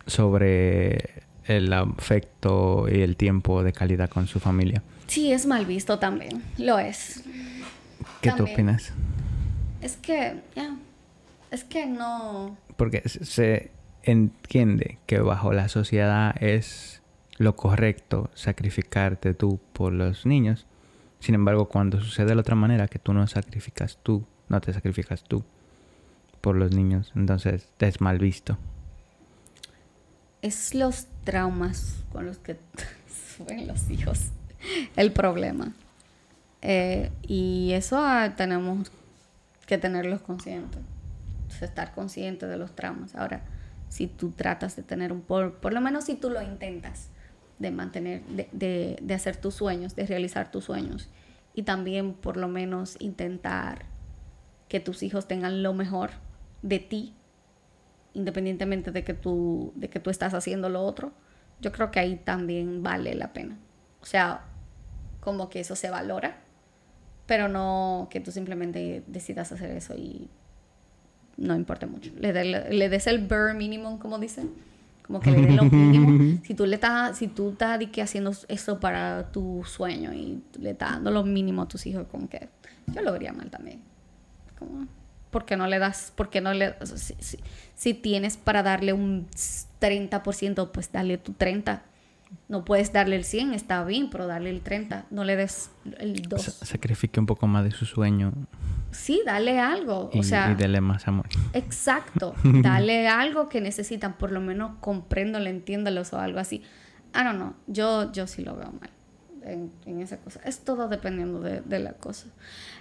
sobre el afecto y el tiempo de calidad con su familia. Sí, es mal visto también. Lo es. ¿Qué tú opinas? Es que, ya. Es que no. Porque se entiende que bajo la sociedad es lo correcto sacrificarte tú por los niños. Sin embargo, cuando sucede de la otra manera, que tú no sacrificas tú, no te sacrificas tú por los niños, entonces es mal visto. es los traumas con los que [laughs] suben los hijos el problema. Eh, y eso ah, tenemos que tenerlos conscientes. estar conscientes de los traumas. Ahora, si tú tratas de tener un por, por lo menos si tú lo intentas, de mantener, de, de, de hacer tus sueños, de realizar tus sueños. Y también por lo menos intentar que tus hijos tengan lo mejor de ti, independientemente de que tú, de que tú estás haciendo lo otro, yo creo que ahí también vale la pena. O sea, como que eso se valora, pero no que tú simplemente decidas hacer eso y no importa mucho. Le, le, des el bare minimum, como dicen. Como que le des lo [laughs] mínimo. Si tú le estás, si tú estás haciendo eso para tu sueño y le estás dando lo mínimo a tus hijos, como que yo lo vería mal también. Como, ¿por qué no le das? ¿Por qué no le si, si, si, tienes para darle un 30%, pues dale tu 30%. No puedes darle el 100, está bien, pero darle el 30, no le des el 2. Sacrifique un poco más de su sueño. Sí, dale algo. Y, o sea, y más amor. Exacto. [laughs] Dale algo que necesitan, por lo menos compréndolo, entiéndalos o algo así. I don't know. Yo, yo sí lo veo mal en, en esa cosa. Es todo dependiendo de, de, la cosa.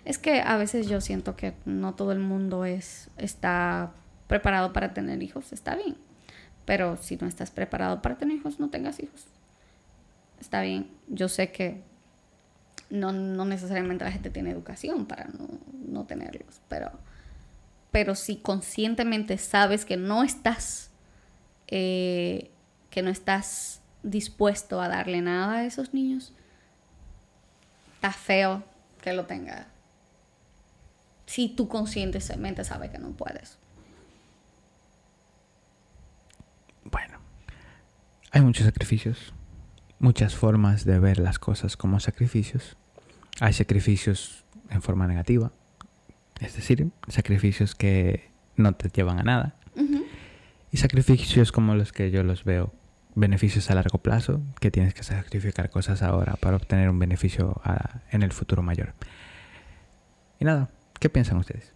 Es que a veces yo siento que no todo el mundo es, está preparado para tener hijos. Está bien. Pero si no estás preparado para tener hijos, no tengas hijos. Está bien. Yo sé que no, no necesariamente la gente tiene educación para no, no tenerlos, pero, pero si conscientemente sabes que no estás, eh, que no estás dispuesto a darle nada a esos niños, está feo que lo tenga. Si tú conscientemente sabes que no puedes. Bueno, hay muchos sacrificios, muchas formas de ver las cosas como sacrificios. Hay sacrificios en forma negativa, es decir, sacrificios que no te llevan a nada. Uh -huh. Y sacrificios como los que yo los veo, beneficios a largo plazo, que tienes que sacrificar cosas ahora para obtener un beneficio a, en el futuro mayor. Y nada, ¿qué piensan ustedes?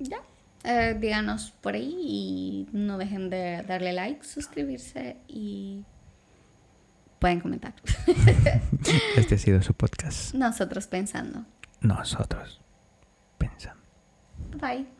Ya, eh, díganos por ahí y no dejen de darle like, suscribirse y pueden comentar. [laughs] este ha sido su podcast. Nosotros pensando. Nosotros pensando. Bye.